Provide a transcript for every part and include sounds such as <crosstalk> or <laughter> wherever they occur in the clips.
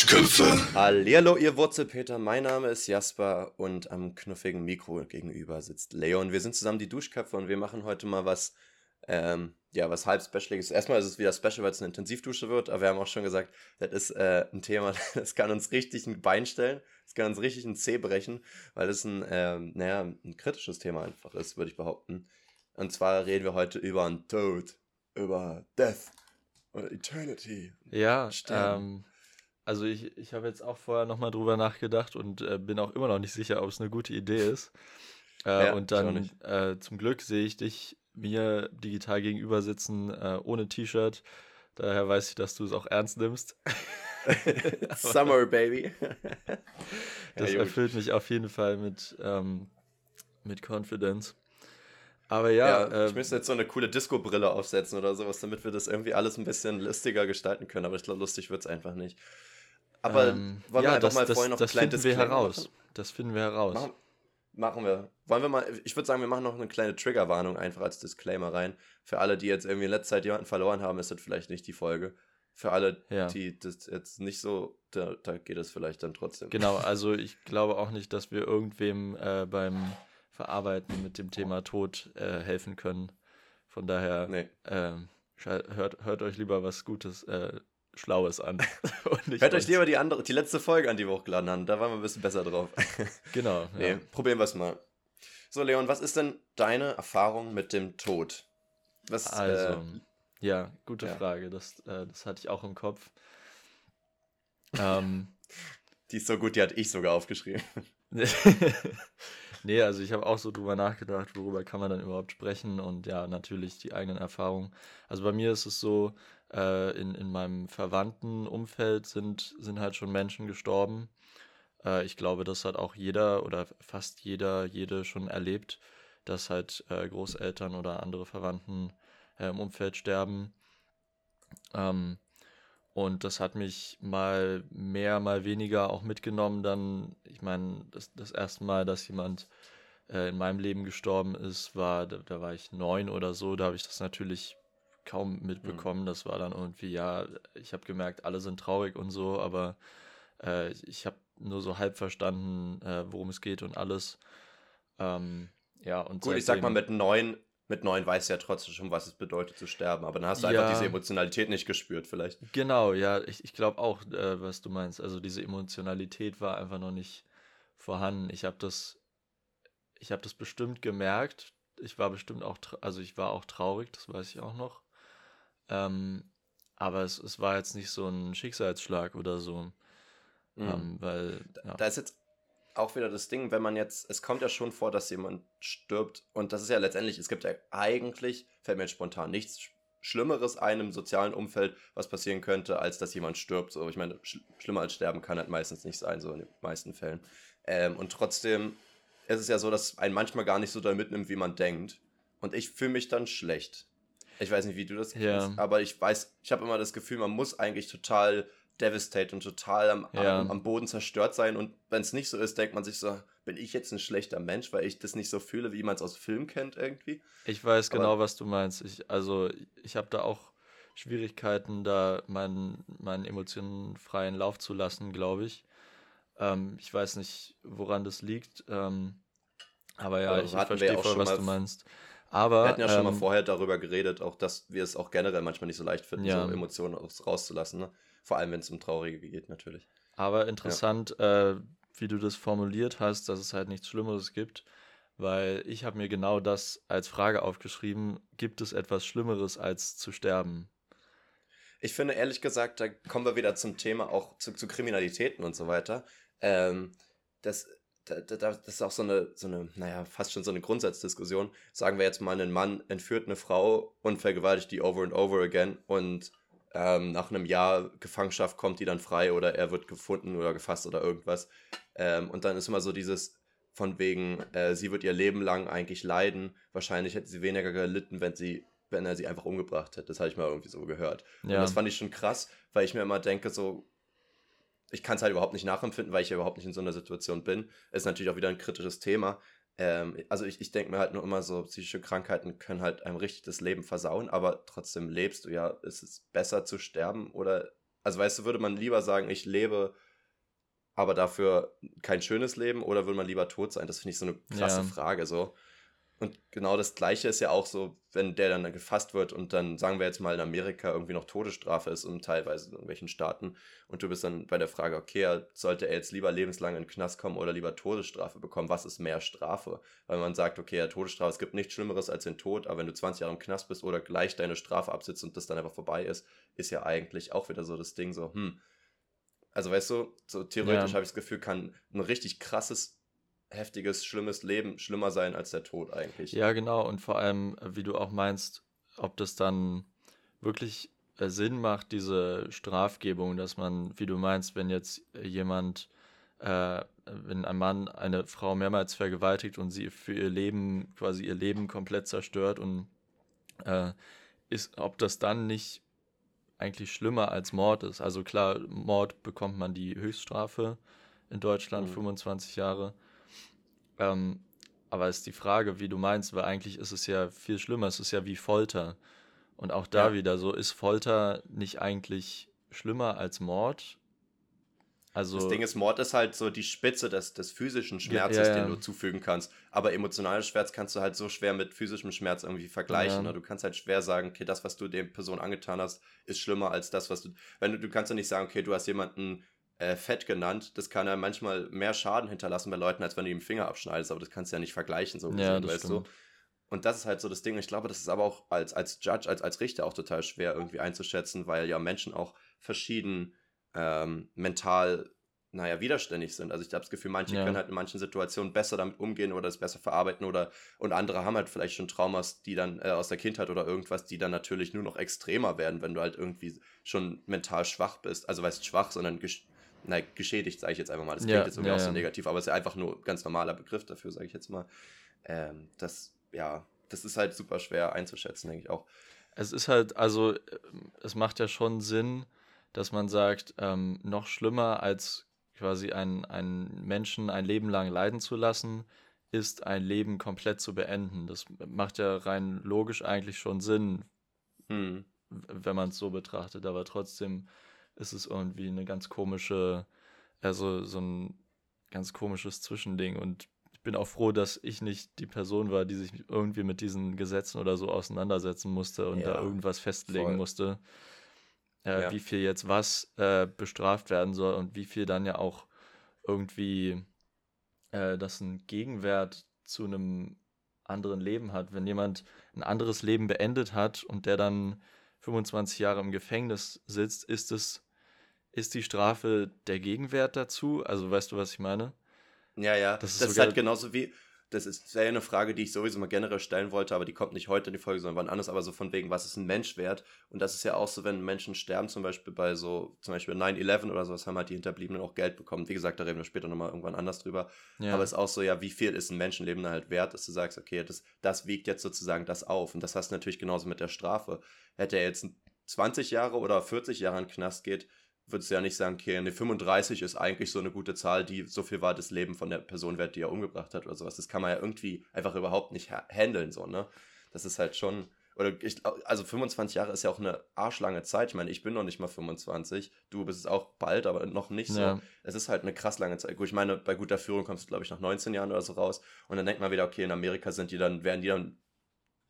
Duschköpfe. Hallihallo, ihr Wurzelpeter. Mein Name ist Jasper und am knuffigen Mikro gegenüber sitzt Leon. Wir sind zusammen die Duschköpfe und wir machen heute mal was, ähm, ja, was halb Specialiges. Erstmal ist es wieder Special, weil es eine Intensivdusche wird, aber wir haben auch schon gesagt, das ist äh, ein Thema, <laughs> das kann uns richtig ein Bein stellen, das kann uns richtig ein Zeh brechen, weil es ein, ähm, naja, ein kritisches Thema einfach ist, würde ich behaupten. Und zwar reden wir heute über einen Tod, über Death oder Eternity. Ja, ähm, also ich, ich habe jetzt auch vorher nochmal drüber nachgedacht und äh, bin auch immer noch nicht sicher, ob es eine gute Idee ist. Äh, Ja, und dann äh, zum Glück sehe ich dich mir digital gegenüber sitzen, äh, ohne T-Shirt. Daher weiß ich, dass du es auch ernst nimmst. <laughs> Summer, baby. <laughs> Das ja, erfüllt mich auf jeden Fall mit, ähm, mit Confidence. Aber ja, Ja, ich ähm, müsste jetzt so eine coole Disco-Brille aufsetzen oder sowas, damit wir das irgendwie alles ein bisschen lustiger gestalten können. Aber ich glaube, lustig wird es einfach nicht. Aber ähm, wollen ja, wir das, mal das, vorher noch das einen kleinen finden wir heraus. machen? Das finden wir heraus. Machen, machen wir. Wollen wir mal, ich würde sagen, wir machen noch eine kleine Triggerwarnung einfach als Disclaimer rein. Für alle, die jetzt irgendwie in letzter Zeit jemanden verloren haben, ist das vielleicht nicht die Folge. Für alle, Ja. die das jetzt nicht so, da, da geht es vielleicht dann trotzdem. Genau, <laughs> also ich glaube auch nicht, dass wir irgendwem äh, beim Verarbeiten mit dem Thema Tod äh, helfen können. Von daher Nee. schei- hört, hört euch lieber was Gutes, äh, Schlaues an. <laughs> Hört euch lieber die andere, die letzte Folge an, die wir hochgeladen haben. Da waren wir ein bisschen besser drauf. <laughs> Genau. <laughs> Nee, Ja. probieren wir es mal. So, Leon, was ist denn deine Erfahrung mit dem Tod? Was, Also, äh, ja, gute ja. Frage. Das, äh, das hatte ich auch im Kopf. ähm, die ist so gut, die hatte ich sogar aufgeschrieben. nee, also ich habe auch so drüber nachgedacht, worüber kann man dann überhaupt sprechen und ja, natürlich die eigenen Erfahrungen. Also bei mir ist es so, äh, in, in meinem verwandten Umfeld sind, sind halt schon Menschen gestorben. Äh, ich glaube, das hat auch jeder oder fast jeder, jede schon erlebt, dass halt äh, Großeltern oder andere Verwandten äh, im Umfeld sterben. Ähm, und das hat mich mal mehr, mal weniger auch mitgenommen. Dann, ich meine, das, das erste Mal, dass jemand äh, in meinem Leben gestorben ist, war, da, da war ich neun oder so. Da habe ich das natürlich kaum mitbekommen. Das war dann irgendwie, ja, ich habe gemerkt, alle sind traurig und so, aber äh, ich habe nur so halb verstanden, äh, worum es geht und alles. Ähm, ja, und Gut, ich sag mal, mit neun, mit neun weißt du ja trotzdem schon, was es bedeutet zu sterben. Aber dann hast du Ja. einfach diese Emotionalität nicht gespürt, vielleicht. Genau, ja, ich, ich glaube auch, äh, was du meinst. Also diese Emotionalität war einfach noch nicht vorhanden. Ich habe das, ich habe das bestimmt gemerkt. Ich war bestimmt auch, also ich war auch traurig, das weiß ich auch noch. Ähm, aber es, es war jetzt nicht so ein Schicksalsschlag oder so, Mhm. ähm, weil ja. Da ist jetzt auch wieder das Ding, wenn man jetzt, es kommt ja schon vor, dass jemand stirbt und das ist ja letztendlich, es gibt ja eigentlich, fällt mir jetzt spontan nichts Sch- Schlimmeres einem sozialen Umfeld, was passieren könnte, als dass jemand stirbt. So, ich meine, sch schlimmer als sterben kann halt meistens nicht sein, so in den meisten Fällen. Ähm, und trotzdem ist es ja so, dass einen manchmal gar nicht so da mitnimmt, wie man denkt. Und ich fühle mich dann schlecht. Ich weiß nicht, wie du das Ja. kennst, aber ich weiß, ich habe immer das Gefühl, man muss eigentlich total devastated und total am, Ja. am, am Boden zerstört sein. Und wenn es nicht so ist, denkt man sich so, bin ich jetzt ein schlechter Mensch, weil ich das nicht so fühle, wie man es aus Film kennt irgendwie. Ich weiß Aber- genau, was du meinst. Ich, also ich habe da auch Schwierigkeiten, da meinen, meinen Emotionen freien Lauf zu lassen, glaube ich. Ähm, ich weiß nicht, woran das liegt. Ähm, aber ja, Aber ich verstehe auch voll, schon was du meinst. Aber Wir hatten ja schon mal ähm, vorher darüber geredet, auch dass wir es auch generell manchmal nicht so leicht finden, Ja. so Emotionen aus- rauszulassen. Ne? Vor allem, wenn es um Traurige geht, natürlich. Aber interessant, äh, wie du das formuliert hast, dass es halt nichts Schlimmeres gibt, weil ich habe mir genau das als Frage aufgeschrieben, gibt es etwas Schlimmeres als zu sterben? Ich finde ehrlich gesagt, da kommen wir wieder zum Thema auch zu, zu Kriminalitäten und so weiter. Ähm, das, da, da, das ist auch so eine, so eine, naja, fast schon so eine Grundsatzdiskussion. Sagen wir jetzt mal, ein Mann entführt eine Frau und vergewaltigt die over and over again und ähm, nach einem Jahr Gefangenschaft kommt die dann frei oder er wird gefunden oder gefasst oder irgendwas. Ähm, und dann ist immer so dieses von wegen, äh, sie wird ihr Leben lang eigentlich leiden. Wahrscheinlich hätte sie weniger gelitten, wenn sie, wenn er sie einfach umgebracht hätte. Das habe ich mal irgendwie so gehört. Und Ja. das fand ich schon krass, weil ich mir immer denke, so, ich kann es halt überhaupt nicht nachempfinden, weil ich ja überhaupt nicht in so einer Situation bin. Ist natürlich auch wieder ein kritisches Thema. Ähm, also ich, ich denke mir halt nur immer so, psychische Krankheiten können halt einem richtig das Leben versauen, aber trotzdem lebst du ja. Ist es besser zu sterben oder Also weißt du, würde man lieber sagen, ich lebe, aber dafür kein schönes Leben oder würde man lieber tot sein? Das finde ich so eine krasse ja. Frage so. Und genau das Gleiche ist ja auch so, wenn der dann gefasst wird und dann, sagen wir jetzt mal, in Amerika irgendwie noch Todesstrafe ist und teilweise in irgendwelchen Staaten und du bist dann bei der Frage, okay, sollte er jetzt lieber lebenslang in den Knast kommen oder lieber Todesstrafe bekommen? Was ist mehr Strafe? Weil man sagt, okay, ja, Todesstrafe, es gibt nichts Schlimmeres als den Tod, aber wenn du 20 Jahre im Knast bist oder gleich deine Strafe absitzt und das dann einfach vorbei ist, ist ja eigentlich auch wieder so das Ding so, hm, also weißt du, so theoretisch ja. habe ich das Gefühl, kann ein richtig krasses heftiges, schlimmes Leben schlimmer sein als der Tod eigentlich. Ja, genau. Und vor allem, wie du auch meinst, ob das dann wirklich äh, Sinn macht, diese Strafgebung, dass man, wie du meinst, wenn jetzt jemand, äh, wenn ein Mann eine Frau mehrmals vergewaltigt und sie für ihr Leben, quasi ihr Leben komplett zerstört und äh, ist, ob das dann nicht eigentlich schlimmer als Mord ist. Also klar, Mord bekommt man die Höchststrafe in Deutschland, mhm. 25 Jahre. Ähm, aber ist die Frage, wie du meinst, weil eigentlich ist es ja viel schlimmer. Es ist ja wie Folter. Und auch da ja. wieder so, ist Folter nicht eigentlich schlimmer als Mord? Also, das Ding ist, Mord ist halt so die Spitze des, des physischen Schmerzes, ja, ja, den du zufügen kannst. Aber emotionalen Schmerz kannst du halt so schwer mit physischem Schmerz irgendwie vergleichen. Ne? Du kannst halt schwer sagen, okay, das, was du dem Person angetan hast, ist schlimmer als das, was du. Wenn du, du kannst ja nicht sagen, okay, du hast jemanden äh, fett genannt. Das kann ja manchmal mehr Schaden hinterlassen bei Leuten, als wenn du ihm Finger abschneidest, aber das kannst du ja nicht vergleichen, so ja, gesehen, weißt stimmt. du. Und das ist halt so das Ding. Ich glaube, das ist aber auch als, als Judge, als, als Richter auch total schwer irgendwie einzuschätzen, weil ja Menschen auch verschieden ähm, mental, naja, widerständig sind. Also ich habe das Gefühl, manche ja. können halt in manchen Situationen besser damit umgehen oder es besser verarbeiten oder und andere haben halt vielleicht schon Traumas, die dann äh, aus der Kindheit oder irgendwas, die dann natürlich nur noch extremer werden, wenn du halt irgendwie schon mental schwach bist. Also weißt schwach, sondern na, geschädigt, sage ich jetzt einfach mal. Das klingt ja, jetzt irgendwie ja, auch so negativ, aber es ist ja einfach nur ein ganz normaler Begriff dafür, sage ich jetzt mal. Ähm, das, ja, das ist halt super schwer einzuschätzen, denke ich auch. Es ist halt, also, äh, es macht ja schon Sinn, dass man sagt, ähm, noch schlimmer als quasi einen, einen Menschen ein Leben lang leiden zu lassen, ist ein Leben komplett zu beenden. Das macht ja rein logisch eigentlich schon Sinn, hm. wenn man es so betrachtet, aber trotzdem ist es irgendwie eine ganz komische, also so ein ganz komisches Zwischending. Und ich bin auch froh, dass ich nicht die Person war, die sich irgendwie mit diesen Gesetzen oder so auseinandersetzen musste und ja, da irgendwas festlegen voll. musste, äh, ja. wie viel jetzt was äh, bestraft werden soll und wie viel dann ja auch irgendwie äh, das einen Gegenwert zu einem anderen Leben hat. Wenn jemand ein anderes Leben beendet hat und der dann 25 Jahre im Gefängnis sitzt, ist es ist die Strafe der Gegenwert dazu? Also weißt du, was ich meine? Ja, ja. Das ist, das ist halt genauso wie, das ist ja eine Frage, die ich sowieso mal generell stellen wollte, aber die kommt nicht heute in die Folge, sondern wann anders, aber so von wegen, was ist ein Mensch wert? Und das ist ja auch so, wenn Menschen sterben, zum Beispiel bei so, zum Beispiel 9-11 oder sowas, haben halt die Hinterbliebenen auch Geld bekommen. Wie gesagt, da reden wir später nochmal irgendwann anders drüber. Ja. Aber es ist auch so, ja, wie viel ist ein Menschenleben halt wert, dass du sagst, okay, das, das wiegt jetzt sozusagen das auf. Und das hast du natürlich genauso mit der Strafe. Hätte er jetzt 20 Jahre oder 40 Jahre in den Knast geht, würdest du ja nicht sagen, okay, eine 35 ist eigentlich so eine gute Zahl, die so viel war das Leben von der Person wert, die er umgebracht hat oder sowas. Das kann man ja irgendwie einfach überhaupt nicht handeln, so, ne? Das ist halt schon, oder ich, also 25 Jahre ist ja auch eine arschlange Zeit. Ich meine, ich bin noch nicht mal 25, du bist es auch bald, aber noch nicht so. Ja. Es ist halt eine krass lange Zeit. Gut, ich meine, bei guter Führung kommst du, glaube ich, nach 19 Jahren oder so raus. Und dann denkt man wieder, okay, in Amerika sind die dann, werden die dann,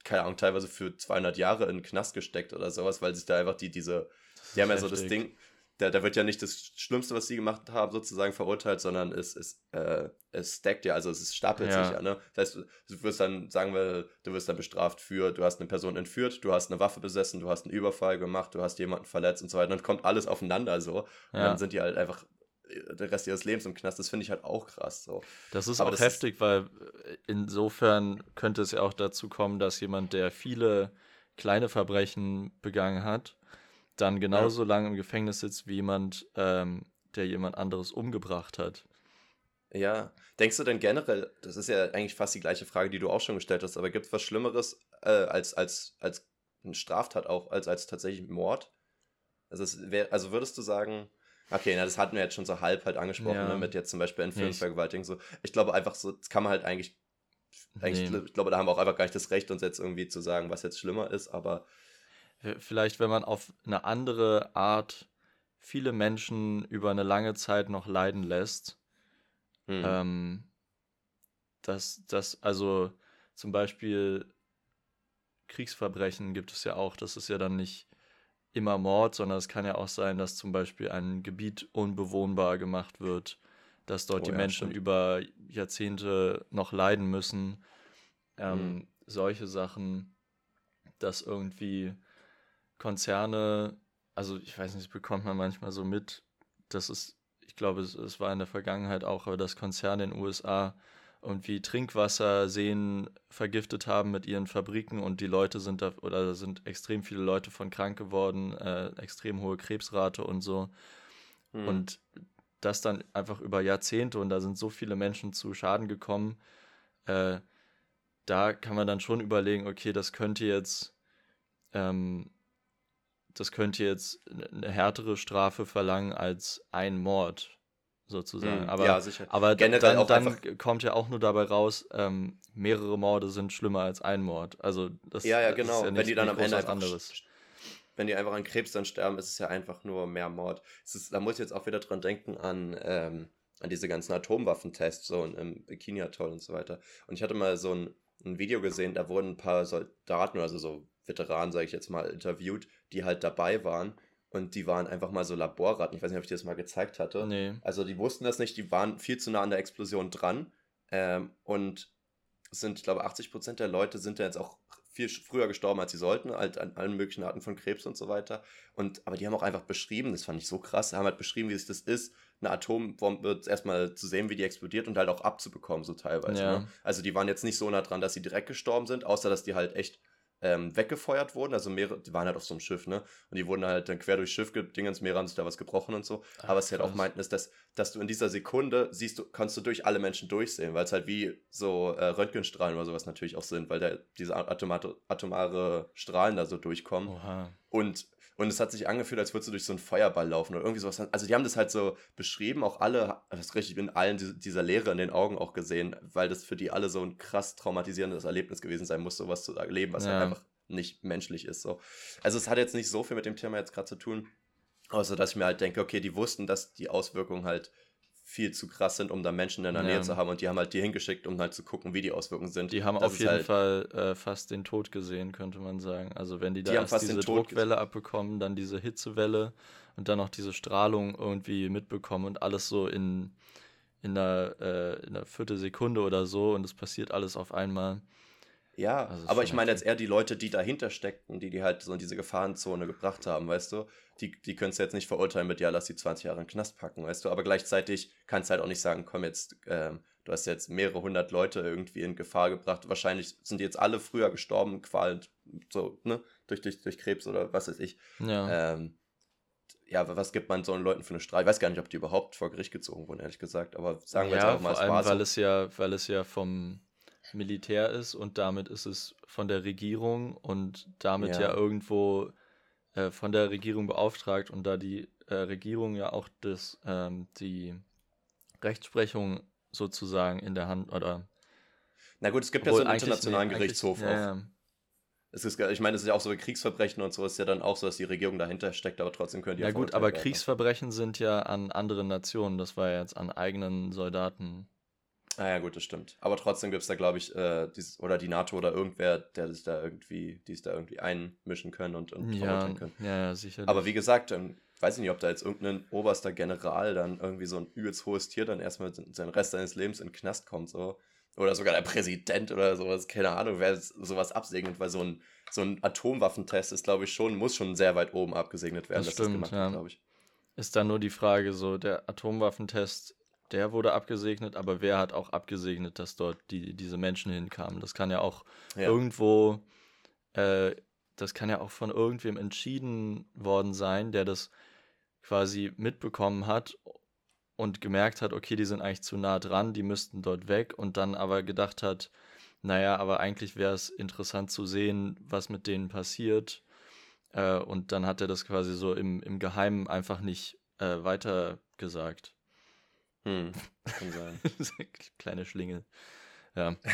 keine Ahnung, teilweise für 200 Jahre in den Knast gesteckt oder sowas, weil sich da einfach die, diese, die haben ja so das Ding, da, da wird ja nicht das Schlimmste, was sie gemacht haben, sozusagen verurteilt, sondern es, es, äh, es stackt ja, also es stapelt ja. sich ja. Ne? Das heißt, du wirst dann, sagen wir, du wirst dann bestraft für, du hast eine Person entführt, du hast eine Waffe besessen, du hast einen Überfall gemacht, du hast jemanden verletzt und so weiter. Dann kommt alles aufeinander so. Und ja. dann sind die halt einfach äh, der Rest ihres Lebens im Knast. Das finde ich halt auch krass. So. Das ist Aber auch das heftig, ist weil äh, insofern könnte es ja auch dazu kommen, dass jemand, der viele kleine Verbrechen begangen hat, dann genauso ja. lange im Gefängnis sitzt wie jemand, ähm, der jemand anderes umgebracht hat. Ja, denkst du denn generell, das ist ja eigentlich fast die gleiche Frage, die du auch schon gestellt hast, aber gibt es was Schlimmeres äh, als, als, als eine Straftat auch, als, als tatsächlich Mord? Also, wär, also würdest du sagen, okay, na, das hatten wir jetzt schon so halb halt angesprochen, ja. ne, mit jetzt zum Beispiel Entführungsvergewaltigung, so. Ich glaube einfach so, das kann man halt eigentlich, eigentlich nee. ich glaube, da haben wir auch einfach gar nicht das Recht, uns jetzt irgendwie zu sagen, was jetzt schlimmer ist, aber vielleicht, wenn man auf eine andere Art viele Menschen über eine lange Zeit noch leiden lässt. Hm. Ähm, dass das, also zum Beispiel Kriegsverbrechen gibt es ja auch. Das ist ja dann nicht immer Mord, sondern es kann ja auch sein, dass zum Beispiel ein Gebiet unbewohnbar gemacht wird, dass dort Oh die ja, Menschen stimmt. über Jahrzehnte noch leiden müssen. Ähm, Mhm. Solche Sachen, dass irgendwie Konzerne, also ich weiß nicht, das bekommt man manchmal so mit, das ist, ich glaube, es, es war in der Vergangenheit auch, aber dass Konzerne in den USA irgendwie Trinkwasserseen vergiftet haben mit ihren Fabriken und die Leute sind da, oder da sind extrem viele Leute von krank geworden, äh, extrem hohe Krebsrate und so. Hm. Und das dann einfach über Jahrzehnte und da sind so viele Menschen zu Schaden gekommen. Äh, da kann man dann schon überlegen, okay, das könnte jetzt, ähm, das könnte jetzt eine härtere Strafe verlangen als ein Mord, sozusagen. Hm. Aber, ja, sicher. aber generell dann, dann kommt ja auch nur dabei raus, ähm, mehrere Morde sind schlimmer als ein Mord. Also das, ja, ja, das ist genau. Wenn nicht- die dann am Ende was einfach anderes. wenn die einfach an Krebs dann sterben, ist es ja einfach nur mehr Mord. Ist, da muss ich jetzt auch wieder dran denken an, ähm, an diese ganzen Atomwaffentests, so im Bikini-Atoll und so weiter. Und ich hatte mal so ein, ein Video gesehen, da wurden ein paar Soldaten, also so Veteranen, sage ich jetzt mal, interviewt, die halt dabei waren. Und die waren einfach mal so Laborratten. Ich weiß nicht, ob ich dir das mal gezeigt hatte. Nee. Also die wussten das nicht, die waren viel zu nah an der Explosion dran. Ähm, und sind, ich glaube, 80% der Leute sind ja jetzt auch viel früher gestorben, als sie sollten, halt an allen möglichen Arten von Krebs und so weiter. Und, aber die haben auch einfach beschrieben, das fand ich so krass, haben halt beschrieben, wie es das ist, eine Atombombe erstmal zu sehen, wie die explodiert und halt auch abzubekommen, so teilweise. Ja. Ne? Also die waren jetzt nicht so nah dran, dass sie direkt gestorben sind, außer dass die halt echt ähm, weggefeuert wurden. Also mehrere, die waren halt auf so einem Schiff, ne? Und die wurden halt dann quer durchs Schiff gedingens, mehrere haben sich da was gebrochen und so. Ach, Aber was sie halt auch meinten, ist, dass, dass du in dieser Sekunde siehst du, kannst du durch alle Menschen durchsehen, weil es halt wie so äh, Röntgenstrahlen oder sowas natürlich auch sind, weil da diese atomare, atomare Strahlen da so durchkommen. Oha. Und, und es hat sich angefühlt, als würdest du durch so einen Feuerball laufen oder irgendwie sowas. Also die haben das halt so beschrieben, auch alle, das ist richtig in allen diese- dieser Leere in den Augen auch gesehen, weil das für die alle so ein krass traumatisierendes Erlebnis gewesen sein muss, sowas zu erleben, was Ja. halt einfach nicht menschlich ist. So. Also es hat jetzt nicht so viel mit dem Thema jetzt gerade zu tun, außer dass ich mir halt denke, okay, die wussten, dass die Auswirkungen halt viel zu krass sind, um da Menschen in der Ja. Nähe zu haben und die haben halt die hingeschickt, um halt zu gucken, wie die Auswirkungen sind. Die haben Das auf jeden halt, Fall äh, fast den Tod gesehen, könnte man sagen. Also wenn die da Die haben erst diese Druckwelle abbekommen, dann diese Hitzewelle und dann noch diese Strahlung irgendwie mitbekommen und alles so in, in, einer, äh, in einer Viertelsekunde oder so und es passiert alles auf einmal. Ja, Also aber ich meine jetzt eher die Leute, die dahinter steckten, die die halt so in diese Gefahrenzone gebracht haben, weißt du? Die, die können es jetzt nicht verurteilen mit, ja, lass die 20 Jahre in den Knast packen, weißt du? Aber gleichzeitig kannst du halt auch nicht sagen, komm jetzt, ähm, du hast jetzt mehrere hundert Leute irgendwie in Gefahr gebracht. Wahrscheinlich sind die jetzt alle früher gestorben, qualend, so, ne? Durch, durch, durch Krebs oder was weiß ich. Ja. Ähm, ja, was gibt man so einen Leuten für eine Strafe? Ich weiß gar nicht, ob die überhaupt vor Gericht gezogen wurden, ehrlich gesagt. Aber sagen wir jetzt ja, einfach mal, vor es allem, war weil so. es ja, weil es ja vom Militär ist und damit ist es von der Regierung und damit ja, Ja. irgendwo äh, von der Regierung beauftragt und da die äh, Regierung ja auch das, ähm, die Rechtsprechung sozusagen in der Hand oder Na gut, es gibt ja so einen internationalen nee, Gerichtshof auch. ja, ja. Es ist, ich meine, es ist ja auch so bei Kriegsverbrechen und so, ist ja dann auch so, dass die Regierung dahinter steckt, aber trotzdem können die ja gut, aber werden. ne? Kriegsverbrechen sind ja an anderen Nationen, das war ja jetzt an eigenen Soldaten. Ah ja, gut, das stimmt. Aber trotzdem gibt es da, glaube ich, äh, dieses, oder die NATO oder irgendwer, der sich da irgendwie, die es da irgendwie einmischen können und, und Ja, können. ja, sicherlich. Aber wie gesagt, ähm, weiß ich nicht, ob da jetzt irgendein oberster General dann irgendwie so ein übelst hohes Tier dann erstmal seinen Rest seines Lebens in den Knast kommt, so. Oder sogar der Präsident oder sowas, keine Ahnung, wer sowas absegnet, weil so ein, so ein Atomwaffentest ist, glaube ich, schon, muss schon sehr weit oben abgesegnet werden, Das dass stimmt, das gemacht ja. wird, glaube ich. ist dann nur die Frage, so der Atomwaffentest, der wurde abgesegnet, aber wer hat auch abgesegnet, dass dort die, diese Menschen hinkamen? Das kann ja auch Ja. irgendwo, äh, das kann ja auch von irgendwem entschieden worden sein, der das quasi mitbekommen hat und gemerkt hat, okay, die sind eigentlich zu nah dran, die müssten dort weg und dann aber gedacht hat, naja, aber eigentlich wäre es interessant zu sehen, was mit denen passiert. Äh, und dann hat er das quasi so im, im Geheimen einfach nicht äh, weitergesagt. Hm, <laughs> kann sein. Kleine Schlingel. Ja. <laughs>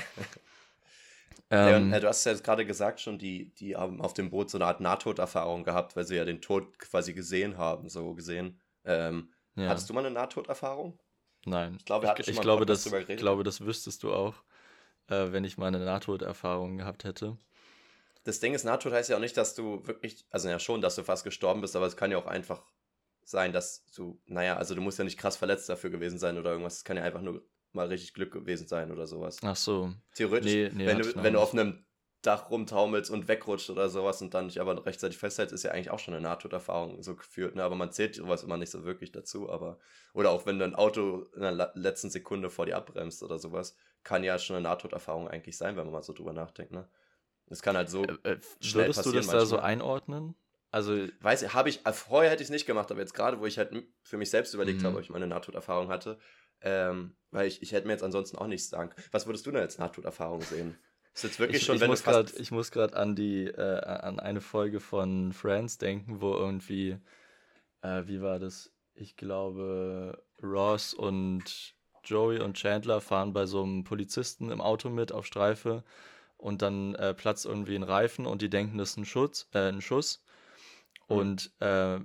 Ähm, ja, du hast ja gerade gesagt schon, die, die haben auf dem Boot so eine Art Nahtoderfahrung gehabt, weil sie ja den Tod quasi gesehen haben, so gesehen. Ähm, ja. Hattest du mal eine Nahtoderfahrung? Nein. Ich glaube, ich, ich glaube, das, ich glaube, das wüsstest du auch, äh, wenn ich mal eine Nahtoderfahrung gehabt hätte. Das Ding ist, Nahtod heißt ja auch nicht, dass du wirklich, also ja schon, dass du fast gestorben bist, aber es kann ja auch einfach sein, dass du, naja, also du musst ja nicht krass verletzt dafür gewesen sein oder irgendwas. Es kann ja einfach nur mal richtig Glück gewesen sein oder sowas. Ach so. Theoretisch, nee, nee, wenn, du, wenn du auf einem Dach rumtaumelst und wegrutscht oder sowas und dann dich aber rechtzeitig festhältst, ist ja eigentlich auch schon eine Nahtoderfahrung so geführt. Ne? Aber man zählt sowas immer nicht so wirklich dazu. Aber oder auch wenn du ein Auto in der letzten Sekunde vor dir abbremst oder sowas, kann ja schon eine Nahtoderfahrung eigentlich sein, wenn man mal so drüber nachdenkt. Ne? Es kann halt so äh, äh, schnell Würdest du das manchmal. da so einordnen? Also weiß ich, habe ich äh, vorher hätte ich es nicht gemacht, aber jetzt gerade, wo ich halt für mich selbst überlegt mhm. habe, ob ich meine Nahtoderfahrung hatte, ähm, weil ich, ich hätte mir jetzt ansonsten auch nichts sagen. Was würdest du denn als Nahtoderfahrung sehen? Ist jetzt wirklich ich, schon, ich wenn muss grad, Ich muss gerade an die, äh, an eine Folge von Friends denken, wo irgendwie, äh, wie war das? Ich glaube, Ross und Joey und Chandler fahren bei so einem Polizisten im Auto mit auf Streife und dann äh, platzt irgendwie ein Reifen und die denken, das ist ein, Schutz, äh, ein Schuss. Mhm. Und äh,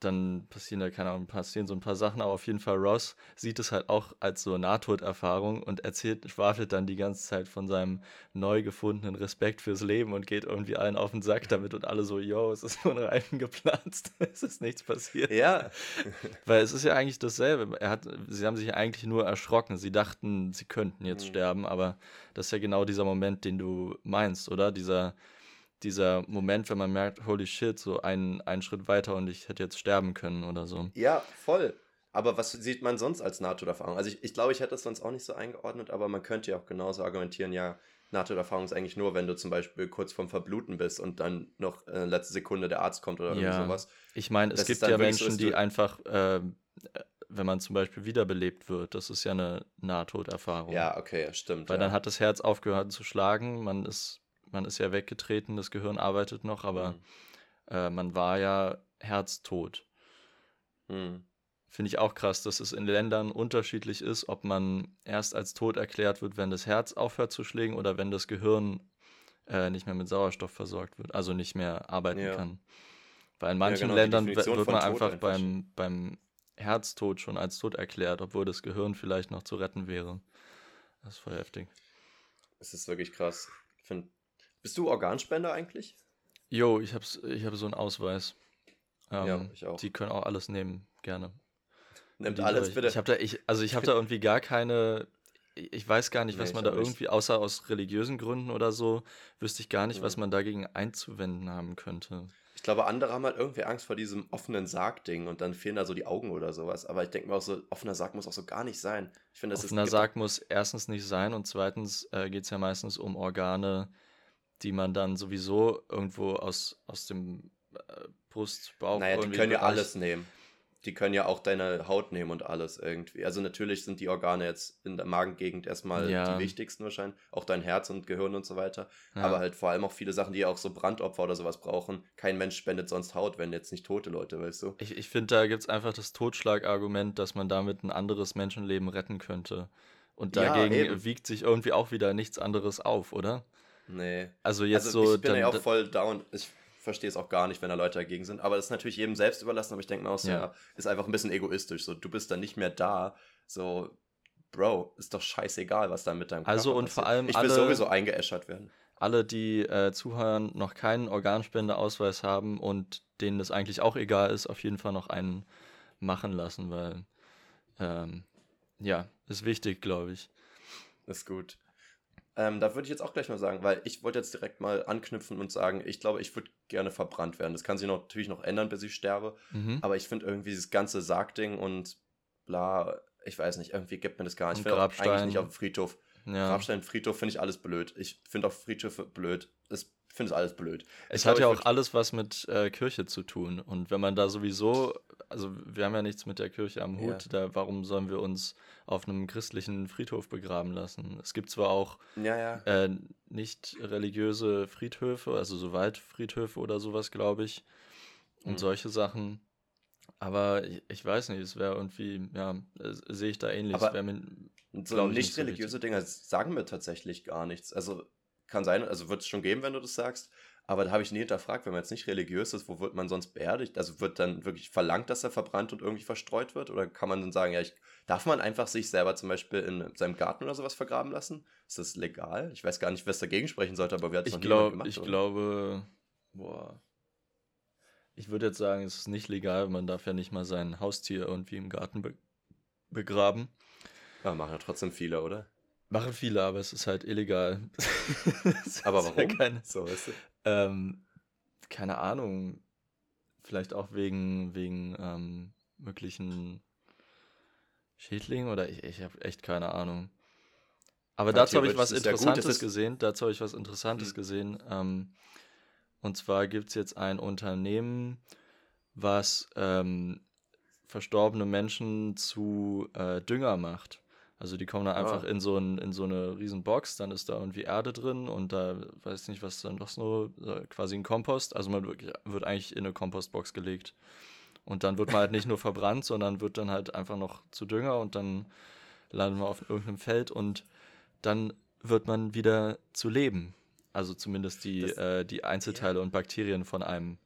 dann passieren da, keine Ahnung, passieren so ein paar Sachen, aber auf jeden Fall Ross sieht es halt auch als so Nahtoderfahrung und erzählt, schwafelt dann die ganze Zeit von seinem neu gefundenen Respekt fürs Leben und geht irgendwie allen auf den Sack damit und alle so, yo, es ist nur ein Reifen geplatzt, <laughs> es ist nichts passiert. Ja. <laughs> Weil es ist ja eigentlich dasselbe. Er hat, sie haben sich eigentlich nur erschrocken. Sie dachten, sie könnten jetzt mhm. sterben, aber das ist ja genau dieser Moment, den du meinst, oder? Dieser dieser Moment, wenn man merkt, holy shit, so einen, einen Schritt weiter und ich hätte jetzt sterben können oder so. Ja, voll. Aber was sieht man sonst als Nahtoderfahrung? Also ich, ich glaube, ich hätte das sonst auch nicht so eingeordnet, aber man könnte ja auch genauso argumentieren, ja, Nahtoderfahrung ist eigentlich nur, wenn du zum Beispiel kurz vorm Verbluten bist und dann noch in letzte Sekunde der Arzt kommt oder ja. sowas. Ich meine, es das gibt ja Menschen, so, die einfach, äh, wenn man zum Beispiel wiederbelebt wird, das ist ja eine Nahtoderfahrung. Ja, okay, stimmt. Weil ja. dann hat das Herz aufgehört zu schlagen, man ist man ist ja weggetreten, das Gehirn arbeitet noch, aber mhm. äh, man war ja herztot. Mhm. Finde ich auch krass, dass es in Ländern unterschiedlich ist, ob man erst als tot erklärt wird, wenn das Herz aufhört zu schlägen oder wenn das Gehirn äh, nicht mehr mit Sauerstoff versorgt wird, also nicht mehr arbeiten ja. kann. Weil in manchen ja, genau, Ländern wird man einfach beim, beim Herztod schon als tot erklärt, obwohl das Gehirn vielleicht noch zu retten wäre. Das ist voll heftig. Es ist wirklich krass. Ich finde bist du Organspender eigentlich? Jo, ich, hab's, ich habe so einen Ausweis. Ähm, ja, ich auch. Die können auch alles nehmen, gerne. Nimmt alles ich, bitte. Ich habe da, ich, also ich habe <laughs> da irgendwie gar keine, ich weiß gar nicht, was nee, man da irgendwie, außer aus religiösen Gründen oder so, wüsste ich gar nicht, ja. was man dagegen einzuwenden haben könnte. Ich glaube, andere haben halt irgendwie Angst vor diesem offenen Sarg-Ding und dann fehlen da so die Augen oder sowas. Aber ich denke mir auch so, offener Sarg muss auch so gar nicht sein. Ich finde, das offener ist, Sarg muss erstens nicht sein und zweitens äh, geht es ja meistens um Organe, die man dann sowieso irgendwo aus, aus dem äh, Brustbauch. Naja, die können ja alles nehmen. Die können ja auch deine Haut nehmen und alles irgendwie. Also natürlich sind die Organe jetzt in der Magengegend erstmal ja. die wichtigsten wahrscheinlich. Auch dein Herz und Gehirn und so weiter. Ja. Aber halt vor allem auch viele Sachen, die auch so Brandopfer oder sowas brauchen. Kein Mensch spendet sonst Haut, wenn jetzt nicht tote Leute, weißt du? Ich, ich finde, da gibt es einfach das Totschlagargument, dass man damit ein anderes Menschenleben retten könnte. Und dagegen ja, wiegt sich irgendwie auch wieder nichts anderes auf, oder? Nee. Also jetzt also so. Ich bin dann, ja auch voll down. Ich verstehe es auch gar nicht, wenn da Leute dagegen sind. Aber das ist natürlich jedem selbst überlassen. Aber ich denke mir auch so, ja. ist einfach ein bisschen egoistisch. So, du bist dann nicht mehr da. So, Bro, ist doch scheißegal, was da mit deinem Körper Also und passiert. vor allem Ich will alle, sowieso eingeäschert werden. Alle, die äh, zuhören, noch keinen Organspendeausweis haben und denen das eigentlich auch egal ist, auf jeden Fall noch einen machen lassen, weil ähm, ja, ist wichtig, glaube ich. Ist gut. Ähm, da würde ich jetzt auch gleich mal sagen, weil ich wollte jetzt direkt mal anknüpfen und sagen, ich glaube, ich würde gerne verbrannt werden. Das kann sich noch, natürlich noch ändern, bis ich sterbe. Mhm. Aber ich finde irgendwie dieses ganze Sargding und bla, ich weiß nicht, irgendwie gibt mir das gar nicht. Ich will eigentlich nicht auf dem Friedhof. Ja. Grabstein, Friedhof finde ich alles blöd. Ich finde auch Friedhöfe blöd. Ich finde es alles blöd. Es ich hat glaub, ja auch alles was mit äh, Kirche zu tun. Und wenn man da sowieso, also wir haben ja nichts mit der Kirche am Hut, ja. da, warum sollen wir uns auf einem christlichen Friedhof begraben lassen. Es gibt zwar auch ja, ja. Äh, nicht religiöse Friedhöfe, also so Waldfriedhöfe oder sowas, glaube ich, und mhm. solche Sachen. Aber ich, ich, weiß nicht, es wäre irgendwie, ja, äh, sehe ich da ähnlich. Aber mir, so nicht religiöse so Dinge sagen mir tatsächlich gar nichts. Also kann sein, also wird es schon geben, wenn du das sagst. Aber da habe ich nie hinterfragt, wenn man jetzt nicht religiös ist, wo wird man sonst beerdigt? Also wird dann wirklich verlangt, dass er verbrannt und irgendwie verstreut wird? Oder kann man dann sagen, ja, ich, darf man einfach sich selber zum Beispiel in seinem Garten oder sowas vergraben lassen? Ist das legal? Ich weiß gar nicht, was dagegen sprechen sollte, aber wir hatten es noch glaub, gemacht. Ich oder? glaube, boah. Ich würde jetzt sagen, es ist nicht legal, man darf ja nicht mal sein Haustier irgendwie im Garten be begraben. Ja, machen ja trotzdem viele, oder? Machen viele, aber es ist halt illegal. <laughs> aber warum? Ja keine, so, weißt du? Ähm, keine Ahnung. Vielleicht auch wegen, wegen ähm, möglichen Schädlingen oder ich, ich habe echt keine Ahnung. Aber dazu habe ich was Interessantes gut, gesehen. Dazu habe ich was Interessantes mhm. gesehen. Ähm, und zwar gibt es jetzt ein Unternehmen, was ähm, verstorbene Menschen zu äh, Dünger macht. Also die kommen da einfach ah. in, so ein, in so eine riesen Box, dann ist da irgendwie Erde drin und da weiß ich nicht, was dann noch so, quasi ein Kompost. Also man wird, wird eigentlich in eine Kompostbox gelegt. Und dann wird man halt nicht nur verbrannt, sondern wird dann halt einfach noch zu Dünger und dann landet man auf irgendeinem Feld und dann wird man wieder zu leben. Also zumindest die, das, äh, die Einzelteile ja. und Bakterien von einem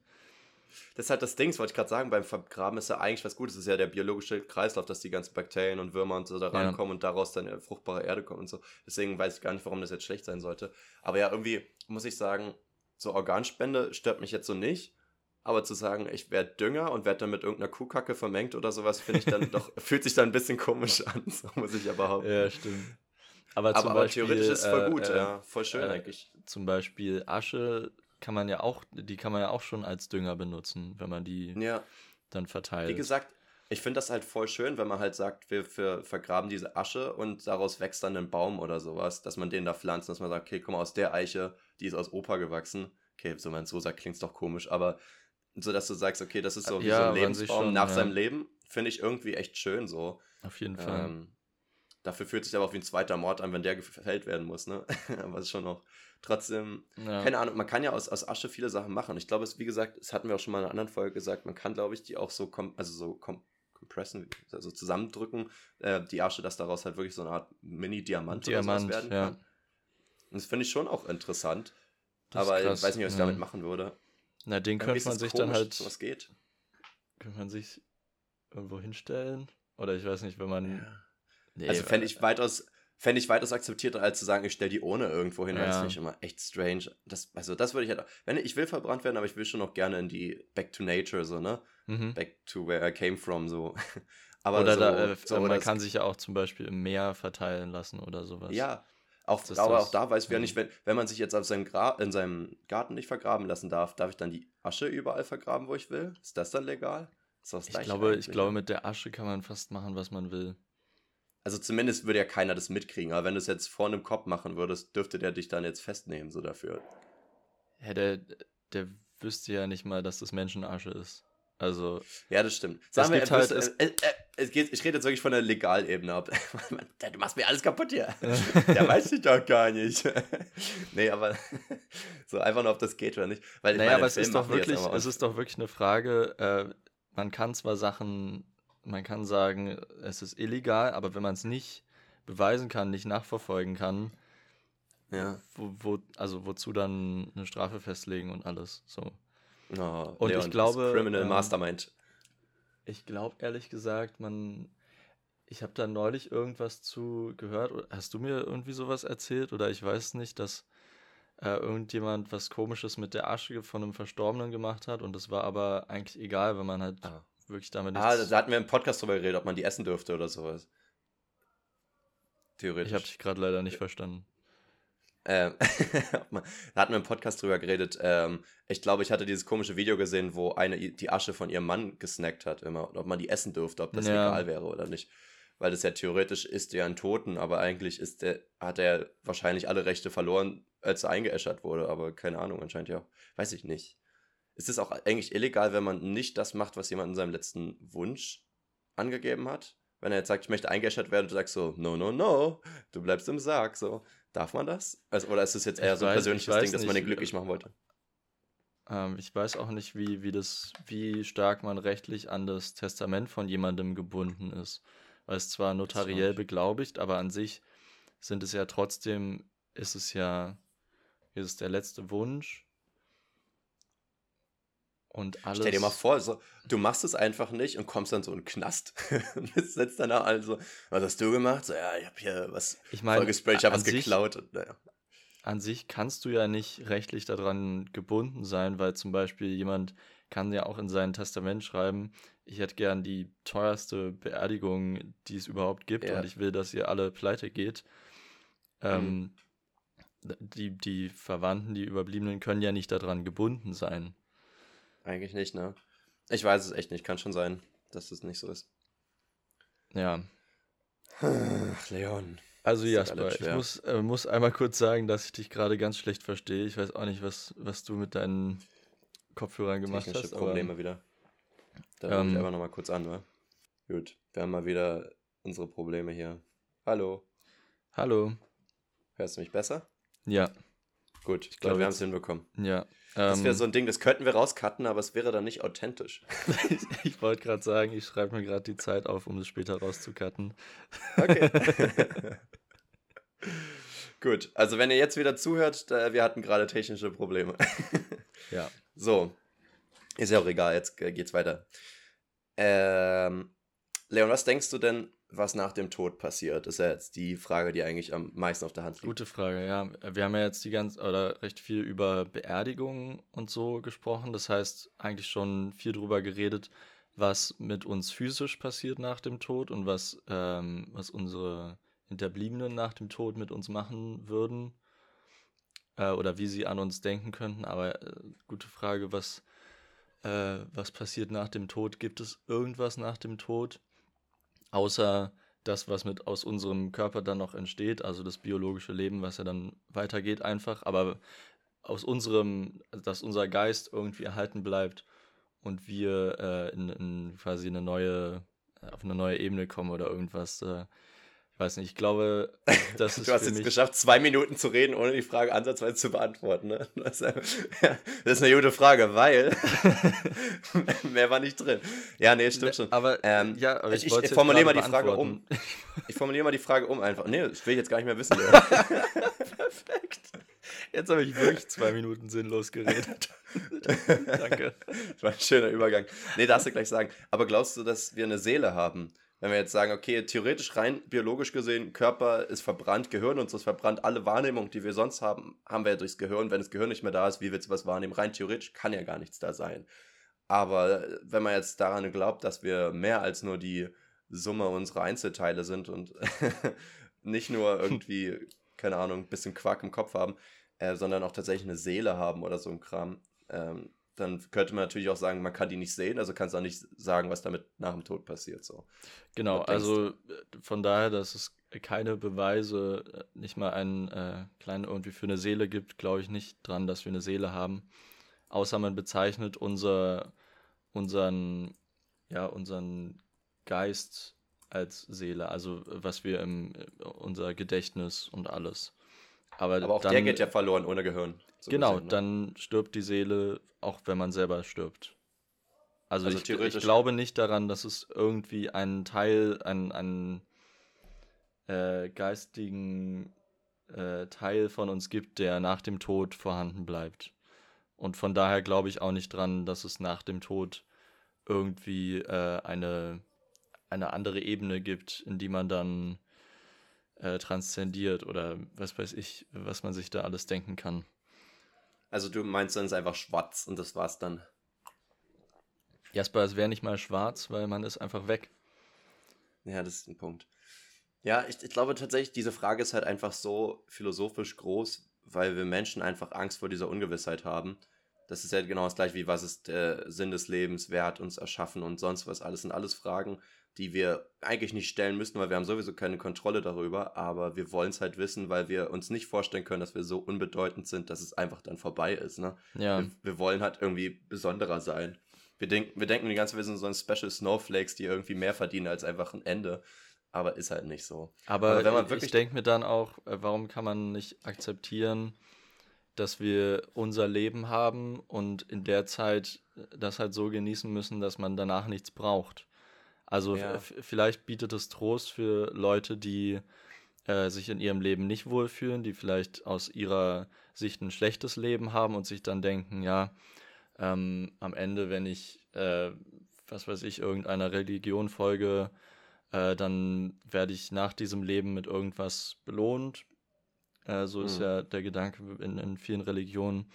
das ist halt das Ding, das wollte ich gerade sagen, beim Vergraben ist ja eigentlich was Gutes. Das ist ja der biologische Kreislauf, dass die ganzen Bakterien und Würmer und so da reinkommen ja. und daraus dann fruchtbare Erde kommt und so. Deswegen weiß ich gar nicht, warum das jetzt schlecht sein sollte. Aber ja, irgendwie muss ich sagen, so Organspende stört mich jetzt so nicht. Aber zu sagen, ich werde Dünger und werde dann mit irgendeiner Kuhkacke vermengt oder sowas, finde ich dann <laughs> doch, fühlt sich dann ein bisschen komisch an, <laughs> so muss ich aber behaupten. Ja, stimmt. Aber, aber, aber Beispiel, theoretisch ist es voll gut, äh, ja, voll schön äh, eigentlich. Zum Beispiel Asche kann man ja auch, die kann man ja auch schon als Dünger benutzen, wenn man die ja. dann verteilt. Wie gesagt, ich finde das halt voll schön, wenn man halt sagt, wir, wir vergraben diese Asche und daraus wächst dann ein Baum oder sowas, dass man den da pflanzt, dass man sagt, okay, mal, aus der Eiche, die ist aus Opa gewachsen. Okay, so man so sagt, klingt es doch komisch, aber so, dass du sagst, okay, das ist so wie ja, so ein Lebensbaum schon, nach ja. seinem Leben, finde ich irgendwie echt schön so. Auf jeden Fall. Ähm, dafür fühlt sich aber auch wie ein zweiter Mord an, wenn der gefällt werden muss, ne? <laughs> aber es ist schon noch Trotzdem, ja. keine Ahnung, man kann ja aus, aus Asche viele Sachen machen. Ich glaube, es, wie gesagt, das hatten wir auch schon mal in einer anderen Folge gesagt, man kann, glaube ich, die auch so, kom also so kom compressen, also zusammendrücken, äh, die Asche, dass daraus halt wirklich so eine Art Mini-Diamant Diamant, werden ja. kann. Und das finde ich schon auch interessant. Das aber ich weiß nicht, was ich damit machen würde. Na, den könnte man sich komisch, dann halt. Was geht? Könnte man sich irgendwo hinstellen? Oder ich weiß nicht, wenn man. Ja. Nee, also fände ich weitaus fände ich weitaus akzeptierter, als zu sagen, ich stelle die ohne irgendwo hin. Ja. Das finde ich immer echt strange. Das, also, das würde ich halt. Wenn ich will verbrannt werden, aber ich will schon noch gerne in die Back to Nature, so, ne? Mhm. Back to where I came from, so. <laughs> aber oder so, da, äh, so, man kann sich ja auch zum Beispiel im Meer verteilen lassen oder sowas. Ja. Auch, aber auch da weiß ich ja nicht, wenn, wenn man sich jetzt auf seinem Gra in seinem Garten nicht vergraben lassen darf, darf ich dann die Asche überall vergraben, wo ich will? Ist das dann legal? ich glaube, ich glaube, mit der Asche kann man fast machen, was man will. Also zumindest würde ja keiner das mitkriegen, aber wenn du es jetzt vor einem Kopf machen würdest, dürfte der dich dann jetzt festnehmen, so dafür. Ja, der, der wüsste ja nicht mal, dass das Menschenasche ist. Also. Ja, das stimmt. Sagen wir, halt, es, äh, äh, es geht, ich rede jetzt wirklich von der Legalebene ab. <laughs> du machst mir alles kaputt hier. der <laughs> weiß ich doch gar nicht. <laughs> nee, aber so einfach nur, ob das geht oder nicht. Weil naja, meine, aber es ist, doch wirklich, es ist doch wirklich eine Frage, äh, man kann zwar Sachen man kann sagen, es ist illegal, aber wenn man es nicht beweisen kann, nicht nachverfolgen kann, ja. wo, wo, also wozu dann eine Strafe festlegen und alles. So. Oh, und Leon, ich glaube. Criminal ähm, Mastermind. Ich glaube ehrlich gesagt, man. Ich habe da neulich irgendwas zu gehört. Hast du mir irgendwie sowas erzählt? Oder ich weiß nicht, dass äh, irgendjemand was Komisches mit der Asche von einem Verstorbenen gemacht hat und das war aber eigentlich egal, wenn man halt ah wirklich damit ah, nichts. Ah, da hatten wir im Podcast drüber geredet, ob man die essen dürfte oder sowas. Theoretisch. Ich habe dich gerade leider nicht verstanden. Ähm, <laughs> da hatten wir im Podcast drüber geredet. Ähm, ich glaube, ich hatte dieses komische Video gesehen, wo eine die Asche von ihrem Mann gesnackt hat, immer, ob man die essen dürfte, ob das ja. legal wäre oder nicht. Weil das ja theoretisch ist ja ein Toten, aber eigentlich ist der, hat er wahrscheinlich alle Rechte verloren, als er eingeäschert wurde. Aber keine Ahnung, anscheinend ja. Weiß ich nicht ist es auch eigentlich illegal, wenn man nicht das macht, was jemand in seinem letzten Wunsch angegeben hat? Wenn er jetzt sagt, ich möchte eingeschert werden, du sagst so, no, no, no, du bleibst im Sarg, so. Darf man das? Also, oder ist es jetzt eher ich so ein weiß, persönliches Ding, dass man den glücklich machen wollte? Ähm, ich weiß auch nicht, wie, wie, das, wie stark man rechtlich an das Testament von jemandem gebunden ist. Weil es zwar notariell beglaubigt, aber an sich sind es ja trotzdem, ist es ja es ist der letzte Wunsch. Und alles. Stell dir mal vor, so, du machst es einfach nicht und kommst dann so in den Knast. <laughs> und sitzt dann da also, was hast du gemacht? So, ja, ich habe hier was ich mein, vollgesprayt, ich habe was geklaut. Und, naja. An sich kannst du ja nicht rechtlich daran gebunden sein, weil zum Beispiel jemand kann ja auch in sein Testament schreiben, ich hätte gern die teuerste Beerdigung, die es überhaupt gibt Ja. und ich will, dass ihr alle pleite geht. Mhm. Ähm, die, die Verwandten, die Überbliebenen können ja nicht daran gebunden sein. Eigentlich nicht, ne? Ich weiß es echt nicht. Kann schon sein, dass das nicht so ist. Ja. Ach, Leon. Also Jasper, ich muss, äh, muss einmal kurz sagen, dass ich dich gerade ganz schlecht verstehe. Ich weiß auch nicht, was, was du mit deinen Kopfhörern gemacht Technische hast. aber- Probleme wieder. Da rufe ich Ähm. einfach nochmal kurz an, wa? Gut, wir haben mal wieder unsere Probleme hier. Hallo, Hallo. hörst du mich besser? Ja, Gut, ich glaub, glaube, wir haben es hinbekommen. ja. Das Ähm, wäre so ein Ding, das könnten wir rauscutten, aber es wäre dann nicht authentisch. <laughs> ich wollte gerade sagen, ich schreibe mir gerade die Zeit auf, um es später rauszucutten. Okay. <laughs> Gut, also wenn ihr jetzt wieder zuhört, wir hatten gerade technische Probleme. <laughs> Ja. So, ist ja auch egal, jetzt äh, geht's weiter. Ähm, Leon, was denkst du denn, was nach dem Tod passiert? Ist ja jetzt die Frage, die eigentlich am meisten auf der Hand liegt. Gute Frage, ja. Wir haben ja jetzt die ganz oder recht viel über Beerdigungen und so gesprochen. Das heißt, eigentlich schon viel drüber geredet, was mit uns physisch passiert nach dem Tod und was, ähm, was unsere Hinterbliebenen nach dem Tod mit uns machen würden. Äh, oder wie sie an uns denken könnten. Aber äh, gute Frage, was, äh, was passiert nach dem Tod? Gibt es irgendwas nach dem Tod? Außer das, was mit aus unserem Körper dann noch entsteht, also das biologische Leben, was ja dann weitergeht einfach, aber aus unserem, dass unser Geist irgendwie erhalten bleibt und wir äh, in, in quasi eine neue, auf eine neue Ebene kommen oder irgendwas. Äh, ich weiß nicht, ich glaube, <laughs> das ist Du hast jetzt geschafft, zwei Minuten zu reden, ohne die Frage ansatzweise zu beantworten. Ne? <laughs> Das, ist, eine gute Frage, weil <laughs> mehr war nicht drin. Ja, nee, stimmt schon. aber Ähm, ja, aber ich, ich- ich jetzt formuliere mal die Frage beantworten. Ich formuliere mal die Frage um einfach. Nee, das will ich jetzt gar nicht mehr wissen. Perfekt. Jetzt habe ich wirklich zwei Minuten sinnlos geredet. Danke. Das war ein schöner Übergang. Nee, darfst du gleich sagen. Aber glaubst du, dass wir eine Seele haben? Wenn wir jetzt sagen, okay, theoretisch rein biologisch gesehen, Körper ist verbrannt, Gehirn uns ist verbrannt, alle Wahrnehmungen, die wir sonst haben, haben wir ja durchs Gehirn. Wenn das Gehirn nicht mehr da ist, wie willst du was wahrnehmen? Rein theoretisch kann ja gar nichts da sein. Aber äh, wenn man jetzt daran glaubt, dass wir mehr als nur die Summe unserer Einzelteile sind und <laughs> nicht nur irgendwie, keine Ahnung, ein bisschen Quark im Kopf haben, äh, sondern auch tatsächlich eine Seele haben oder so ein Kram, ähm, dann könnte man natürlich auch sagen, man kann die nicht sehen, also kannst du auch nicht sagen, was damit nach dem Tod passiert. So. Genau, also äh, von daher, dass es keine Beweise, äh, nicht mal einen äh, kleinen irgendwie für eine Seele gibt, glaube ich nicht dran, dass wir eine Seele haben. Außer man bezeichnet unser, unseren, ja, unseren Geist als Seele, also äh, was wir im, unser Gedächtnis und alles. Aber, Aber auch dann, der geht ja verloren ohne Gehirn. so Genau, gesehen, ne? dann stirbt die Seele, auch wenn man selber stirbt. Also, Also ich, ich glaube nicht daran, dass es irgendwie einen Teil, einen, einen äh, geistigen äh, Teil von uns gibt, der nach dem Tod vorhanden bleibt. Und von daher glaube ich auch nicht dran, dass es nach dem Tod irgendwie äh, eine, eine andere Ebene gibt, in die man dann äh, transzendiert oder was weiß ich, was man sich da alles denken kann. Also du meinst, dann ist einfach schwarz und das war's dann. Jasper, es wäre nicht mal schwarz, weil man ist einfach weg. Ja, das ist ein Punkt. Ja, ich, ich glaube tatsächlich, diese Frage ist halt einfach so philosophisch groß, weil wir Menschen einfach Angst vor dieser Ungewissheit haben. Das ist ja genau das gleiche wie, was ist der Sinn des Lebens, wer hat uns erschaffen und sonst was. Alles sind alles Fragen, die wir eigentlich nicht stellen müssten, weil wir haben sowieso keine Kontrolle darüber, aber wir wollen es halt wissen, weil wir uns nicht vorstellen können, dass wir so unbedeutend sind, dass es einfach dann vorbei ist. Ne? Ja, Wir, wir wollen halt irgendwie besonderer sein. Wir, denk, wir denken die ganze Zeit, wir sind so ein Special Snowflakes, die irgendwie mehr verdienen als einfach ein Ende. Aber ist halt nicht so. aber, aber wenn man ich wirklich- denke mir dann auch, äh, warum kann man nicht akzeptieren, dass wir unser Leben haben und in der Zeit das halt so genießen müssen, dass man danach nichts braucht. Also Ja. vielleicht bietet es Trost für Leute, die äh, sich in ihrem Leben nicht wohlfühlen, die vielleicht aus ihrer Sicht ein schlechtes Leben haben und sich dann denken, ja, ähm, am Ende, wenn ich, äh, was weiß ich, irgendeiner Religion folge, äh, dann werde ich nach diesem Leben mit irgendwas belohnt. Äh, so ist Mhm. ja der Gedanke in, in vielen Religionen.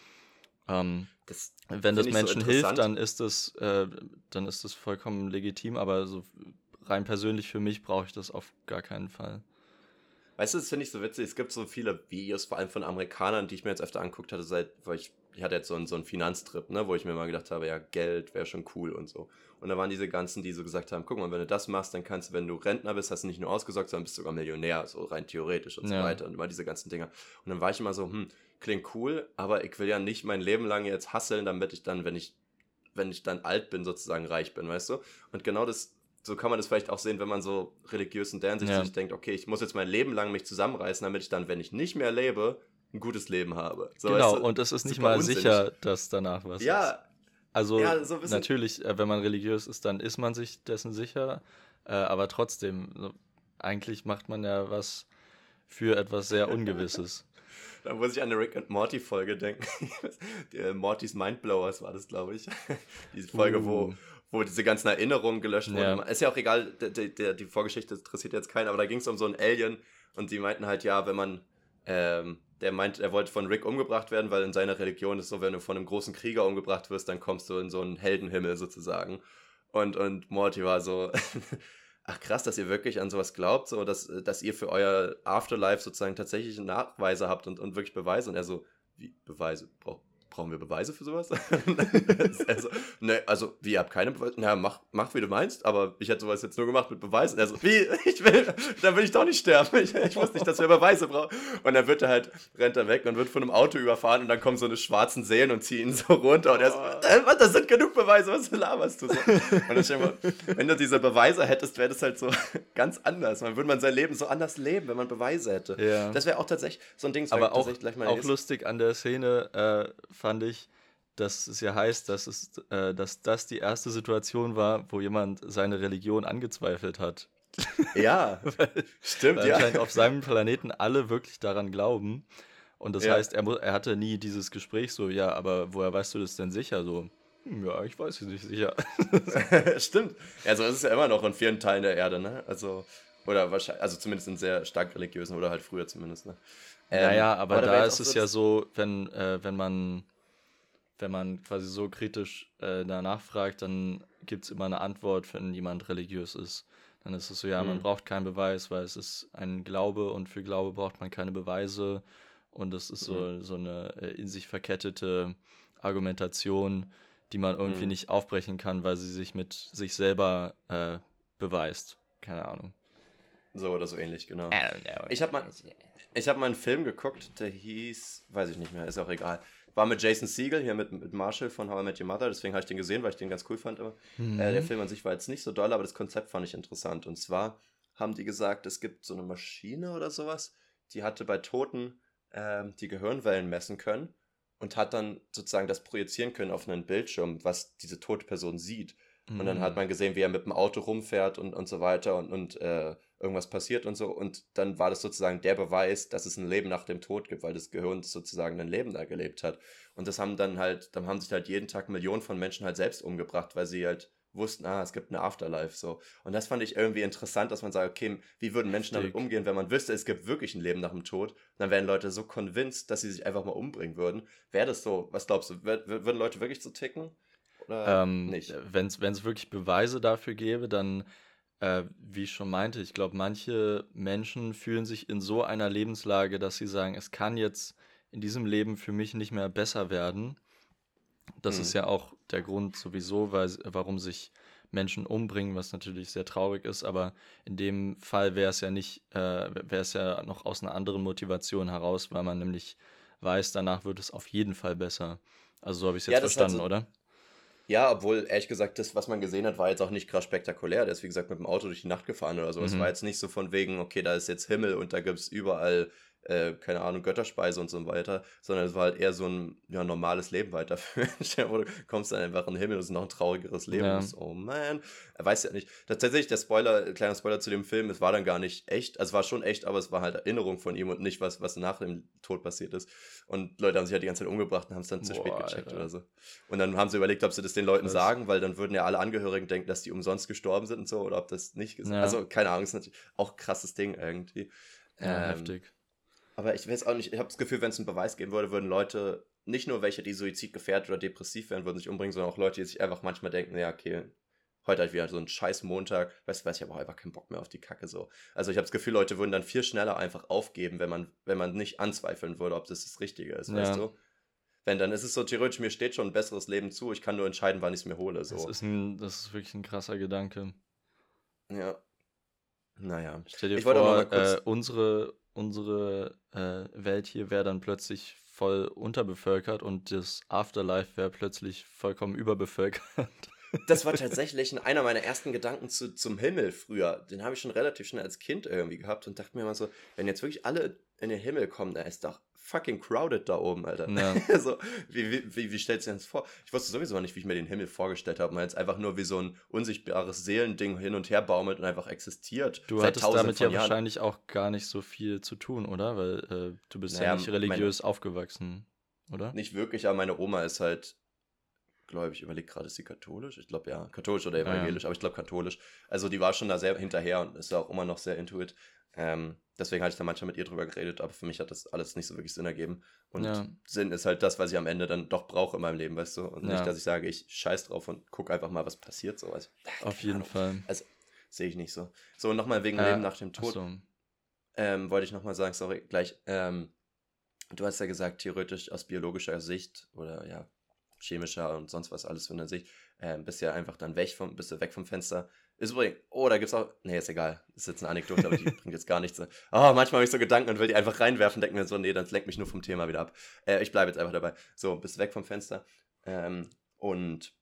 Ähm, Das wenn das ich so Menschen hilft, dann ist das, äh, dann ist das vollkommen legitim, aber so rein persönlich für mich brauche ich das auf gar keinen Fall. Weißt du, das finde ich so witzig. Es gibt so viele Videos, vor allem von Amerikanern, die ich mir jetzt öfter angeguckt hatte, seit, weil ich, ich hatte jetzt so einen, so einen Finanztrip, ne, wo ich mir mal gedacht habe, ja, Geld wäre schon cool und so. Und da waren diese ganzen, die so gesagt haben, guck mal, wenn du das machst, dann kannst du, wenn du Rentner bist, hast du nicht nur ausgesorgt, sondern bist sogar Millionär, so rein theoretisch und so Ja. weiter und immer diese ganzen Dinger. Und dann war ich immer so, hm, klingt cool, aber ich will ja nicht mein Leben lang jetzt hasseln, damit ich dann, wenn ich, wenn ich dann alt bin, sozusagen reich bin, weißt du? Und genau das, so kann man das vielleicht auch sehen, wenn man so religiös in der Hinsicht Ja. sich denkt, okay, ich muss jetzt mein Leben lang mich zusammenreißen, damit ich dann, wenn ich nicht mehr lebe, ein gutes Leben habe. So, genau, weißt du? und es ist nicht mal unsinnig. sicher, dass danach was ist. ja, Also ja, so ein bisschen- natürlich, äh, wenn man religiös ist, dann ist man sich dessen sicher, äh, aber trotzdem, eigentlich macht man ja was für etwas sehr <laughs> Ungewisses. da muss ich an eine Rick and Morty Folge denken. <laughs> Die, äh, Mortys Mindblowers war das, glaube ich. <laughs> Diese Folge, wo, Uh. wo diese ganzen Erinnerungen gelöscht wurden. Ja. Ist ja auch egal, der, der, der, die Vorgeschichte interessiert jetzt keinen, aber da ging es um so ein Alien und die meinten halt, ja, wenn man, ähm, der meint, er wollte von Rick umgebracht werden, weil in seiner Religion ist so, wenn du von einem großen Krieger umgebracht wirst, dann kommst du in so einen Heldenhimmel sozusagen. Und, und Morty war so, <laughs> ach krass, dass ihr wirklich an sowas glaubt, so, dass, dass ihr für euer Afterlife sozusagen tatsächlich Nachweise habt und, und wirklich Beweise. Und er so, wie Beweise? Brauch, brauchen wir Beweise für sowas? <laughs> also, ne, also, wie, ihr habt keine Beweise? Na, mach, mach, wie du meinst, aber ich hätte sowas jetzt nur gemacht mit Beweisen. Er so, wie, <laughs> ich will, dann will ich doch nicht sterben. Ich, ich wusste nicht, dass wir Beweise brauchen. Und dann wird er halt, rennt er weg und wird von einem Auto überfahren und dann kommen so eine schwarzen Seelen und ziehen ihn so runter. Und er so, äh, was, das sind genug Beweise, was laberst du so? Und dann dir mal, wenn du diese Beweise hättest, wäre das halt so <laughs> ganz anders. Man würde man sein Leben so anders leben, wenn man Beweise hätte. Ja. Das wäre auch tatsächlich so ein Ding, das Aber auch, gleich meine auch lustig an der Szene äh, fand ich, dass es ja heißt, dass, es, äh, dass das die erste Situation war, wo jemand seine Religion angezweifelt hat. Ja, <laughs> stimmt, Weil ja. anscheinend auf seinem Planeten alle wirklich daran glauben. Und das Ja. heißt, er, er hatte nie dieses Gespräch so, ja, aber woher weißt du das denn sicher? So, hm, ja, ich weiß es nicht sicher. <laughs> Stimmt. Ja, so ist es ja immer noch in vielen Teilen der Erde, ne? Also, oder wahrscheinlich, also zumindest in sehr stark religiösen oder halt früher zumindest, ne? Ähm, naja, aber da ist es ja so, wenn, äh, wenn man wenn man quasi so kritisch äh, danach fragt, dann gibt es immer eine Antwort, wenn jemand religiös ist. Dann ist es so, ja, man Mhm. braucht keinen Beweis, weil es ist ein Glaube und für Glaube braucht man keine Beweise. Und es ist so, Mhm. so eine äh, in sich verkettete Argumentation, die man irgendwie Mhm. nicht aufbrechen kann, weil sie sich mit sich selber äh, beweist. Keine Ahnung. So oder so ähnlich, genau. I don't know. Ich habe mal, ich hab mal einen Film geguckt, der hieß, weiß ich nicht mehr, ist auch egal. War mit Jason Siegel, hier mit, mit Marshall von How I Met Your Mother, deswegen habe ich den gesehen, weil ich den ganz cool fand. Aber Mhm. äh, der Film an sich war jetzt nicht so doll, aber das Konzept fand ich interessant. Und zwar haben die gesagt, es gibt so eine Maschine oder sowas, die hatte bei Toten ähm, die Gehirnwellen messen können und hat dann sozusagen das projizieren können auf einen Bildschirm, was diese tote Person sieht. Und dann Mhm. hat man gesehen, wie er mit dem Auto rumfährt und, und so weiter und, und äh, irgendwas passiert und so. Und dann war das sozusagen der Beweis, dass es ein Leben nach dem Tod gibt, weil das Gehirn sozusagen ein Leben da gelebt hat. Und das haben dann halt, dann haben sich halt jeden Tag Millionen von Menschen halt selbst umgebracht, weil sie halt wussten, ah, es gibt eine Afterlife so. Und das fand ich irgendwie interessant, dass man sagt, okay, wie würden Menschen damit Richtig. umgehen, wenn man wüsste, es gibt wirklich ein Leben nach dem Tod? Dann wären Leute so convinced, dass sie sich einfach mal umbringen würden. Wäre das so, was glaubst du, wür- wür- würden Leute wirklich so ticken? Oder Ähm, nicht? Wenn es wirklich Beweise dafür gäbe, dann, äh, wie ich schon meinte, ich glaube, manche Menschen fühlen sich in so einer Lebenslage, dass sie sagen, es kann jetzt in diesem Leben für mich nicht mehr besser werden. Das Mhm. ist ja auch der Grund sowieso, weil, warum sich Menschen umbringen, was natürlich sehr traurig ist, aber in dem Fall wäre es ja nicht, äh, wäre es ja noch aus einer anderen Motivation heraus, weil man nämlich weiß, danach wird es auf jeden Fall besser. Also so habe ich es jetzt Ja, halt verstanden, so- oder? Ja, obwohl, ehrlich gesagt, das, was man gesehen hat, war jetzt auch nicht krass spektakulär. Der ist, wie gesagt, mit dem Auto durch die Nacht gefahren oder so. Es Mhm. war jetzt nicht so von wegen, okay, da ist jetzt Himmel und da gibt es überall äh, keine Ahnung, Götterspeise und so weiter, sondern es war halt eher so ein ja, normales Leben weiterführen. <laughs> du kommst dann einfach in den Himmel, das ist noch ein traurigeres Leben. Ja. Oh man, er weiß ja nicht. Tatsächlich, der Spoiler, kleiner Spoiler zu dem Film, es war dann gar nicht echt, also es war schon echt, aber es war halt Erinnerung von ihm und nicht was, was nach dem Tod passiert ist. Und Leute haben sich halt die ganze Zeit umgebracht und haben es dann zu spät gecheckt Alter. oder so. Und dann haben sie überlegt, ob sie das den Leuten was? sagen, weil dann würden ja alle Angehörigen denken, dass die umsonst gestorben sind und so, oder ob das nicht gesagt ja. Also, keine Ahnung, ist natürlich auch ein krasses Ding irgendwie. Ja, ähm, heftig. Aber ich weiß auch nicht, ich habe das Gefühl, wenn es einen Beweis geben würde, würden Leute, nicht nur welche, die suizidgefährdet oder depressiv wären, würden sich umbringen, sondern auch Leute, die sich einfach manchmal denken, ja, okay, heute halt wieder so ein scheiß Montag, weißt du, weiß ich habe auch einfach keinen Bock mehr auf die Kacke so. Also ich habe das Gefühl, Leute würden dann viel schneller einfach aufgeben, wenn man, wenn man nicht anzweifeln würde, ob das das Richtige ist, ja. weißt du? Wenn, dann ist es so theoretisch, mir steht schon ein besseres Leben zu, ich kann nur entscheiden, wann ich es mir hole. So. Das, ist ein, das ist wirklich ein krasser Gedanke. Ja. Naja. Stell dir ich vor, äh, unsere, unsere äh, Welt hier wäre dann plötzlich voll unterbevölkert und das Afterlife wäre plötzlich vollkommen überbevölkert. Das war <laughs> tatsächlich einer meiner ersten Gedanken zu, zum Himmel früher. Den habe ich schon relativ schnell als Kind irgendwie gehabt und dachte mir immer so, wenn jetzt wirklich alle in den Himmel kommen, da ist doch fucking crowded da oben, Alter. Ja. <laughs> so, wie, wie, wie, wie stellst du dir das vor? Ich wusste sowieso nicht, wie ich mir den Himmel vorgestellt habe. Man jetzt einfach nur wie so ein unsichtbares Seelending hin und her baumelt und einfach existiert. Du hattest damit ja Jahren. wahrscheinlich auch gar nicht so viel zu tun, oder? Weil äh, du bist naja, ja nicht religiös meine, aufgewachsen, oder? Nicht wirklich, aber meine Oma ist halt glaube ich, überlege gerade, ist sie katholisch? Ich glaube ja, katholisch oder evangelisch, ja, ja. aber ich glaube katholisch. Also die war schon da sehr hinterher und ist auch immer noch sehr intuit. Ähm, deswegen hatte ich da manchmal mit ihr drüber geredet, aber für mich hat das alles nicht so wirklich Sinn ergeben. Und ja. Sinn ist halt das, was ich am Ende dann doch brauche in meinem Leben, weißt du? Und ja. nicht, dass ich sage, ich scheiß drauf und gucke einfach mal, was passiert. So. Also, Auf jeden Ahnung. Fall. Also, sehe ich nicht so. So, nochmal wegen äh, Leben nach dem Tod. So. Ähm, wollte ich nochmal sagen, sorry, gleich. Ähm, du hast ja gesagt, theoretisch aus biologischer Sicht oder ja, chemischer und sonst was alles von der Sicht, äh, bist ja einfach dann weg vom, bist du weg vom Fenster. Ist übrigens, oh, da gibt's auch, nee, ist egal, ist jetzt eine Anekdote, aber die <laughs> bringt jetzt gar nichts. Oh, manchmal habe ich so Gedanken und will die einfach reinwerfen, denke mir so, nee, dann lenkt mich nur vom Thema wieder ab. Äh, ich bleibe jetzt einfach dabei. So, bist weg vom Fenster. Ähm, und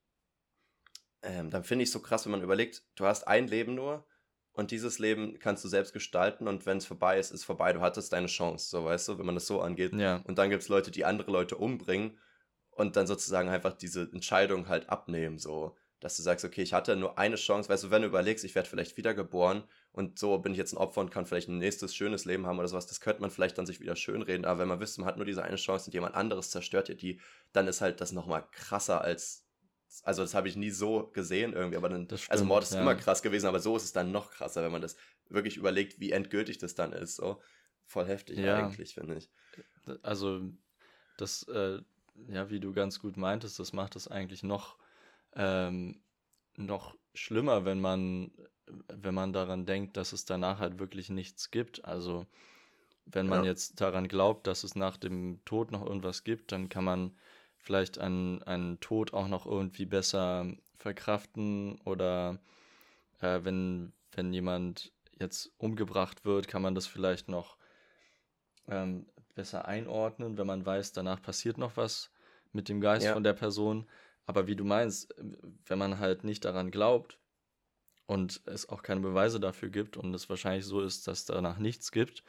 ähm, dann finde ich so krass, wenn man überlegt, du hast ein Leben nur und dieses Leben kannst du selbst gestalten und wenn es vorbei ist, ist vorbei. Du hattest deine Chance, so weißt du, wenn man das so angeht. Ja. Und dann gibt es Leute, die andere Leute umbringen und dann sozusagen einfach diese Entscheidung halt abnehmen, so, dass du sagst, okay, ich hatte nur eine Chance, weißt du, wenn du überlegst, ich werde vielleicht wiedergeboren und so bin ich jetzt ein Opfer und kann vielleicht ein nächstes schönes Leben haben oder sowas, das könnte man vielleicht dann sich wieder schönreden, aber wenn man wüsste, man hat nur diese eine Chance und jemand anderes zerstört dir die, dann ist halt das nochmal krasser als also das habe ich nie so gesehen irgendwie, aber dann, also stimmt, also Mord ist ja. immer krass gewesen, aber so ist es dann noch krasser, wenn man das wirklich überlegt, wie endgültig das dann ist, so voll heftig ja. eigentlich, finde ich. Also das, äh, ja, wie du ganz gut meintest, das macht es eigentlich noch, ähm, noch schlimmer, wenn man, wenn man daran denkt, dass es danach halt wirklich nichts gibt. Also wenn man ja. jetzt daran glaubt, dass es nach dem Tod noch irgendwas gibt, dann kann man vielleicht einen, einen Tod auch noch irgendwie besser verkraften oder äh, wenn, wenn jemand jetzt umgebracht wird, kann man das vielleicht noch ähm, besser einordnen, wenn man weiß, danach passiert noch was mit dem Geist ja. von der Person. Aber wie du meinst, wenn man halt nicht daran glaubt und es auch keine Beweise dafür gibt und es wahrscheinlich so ist, dass danach nichts gibt,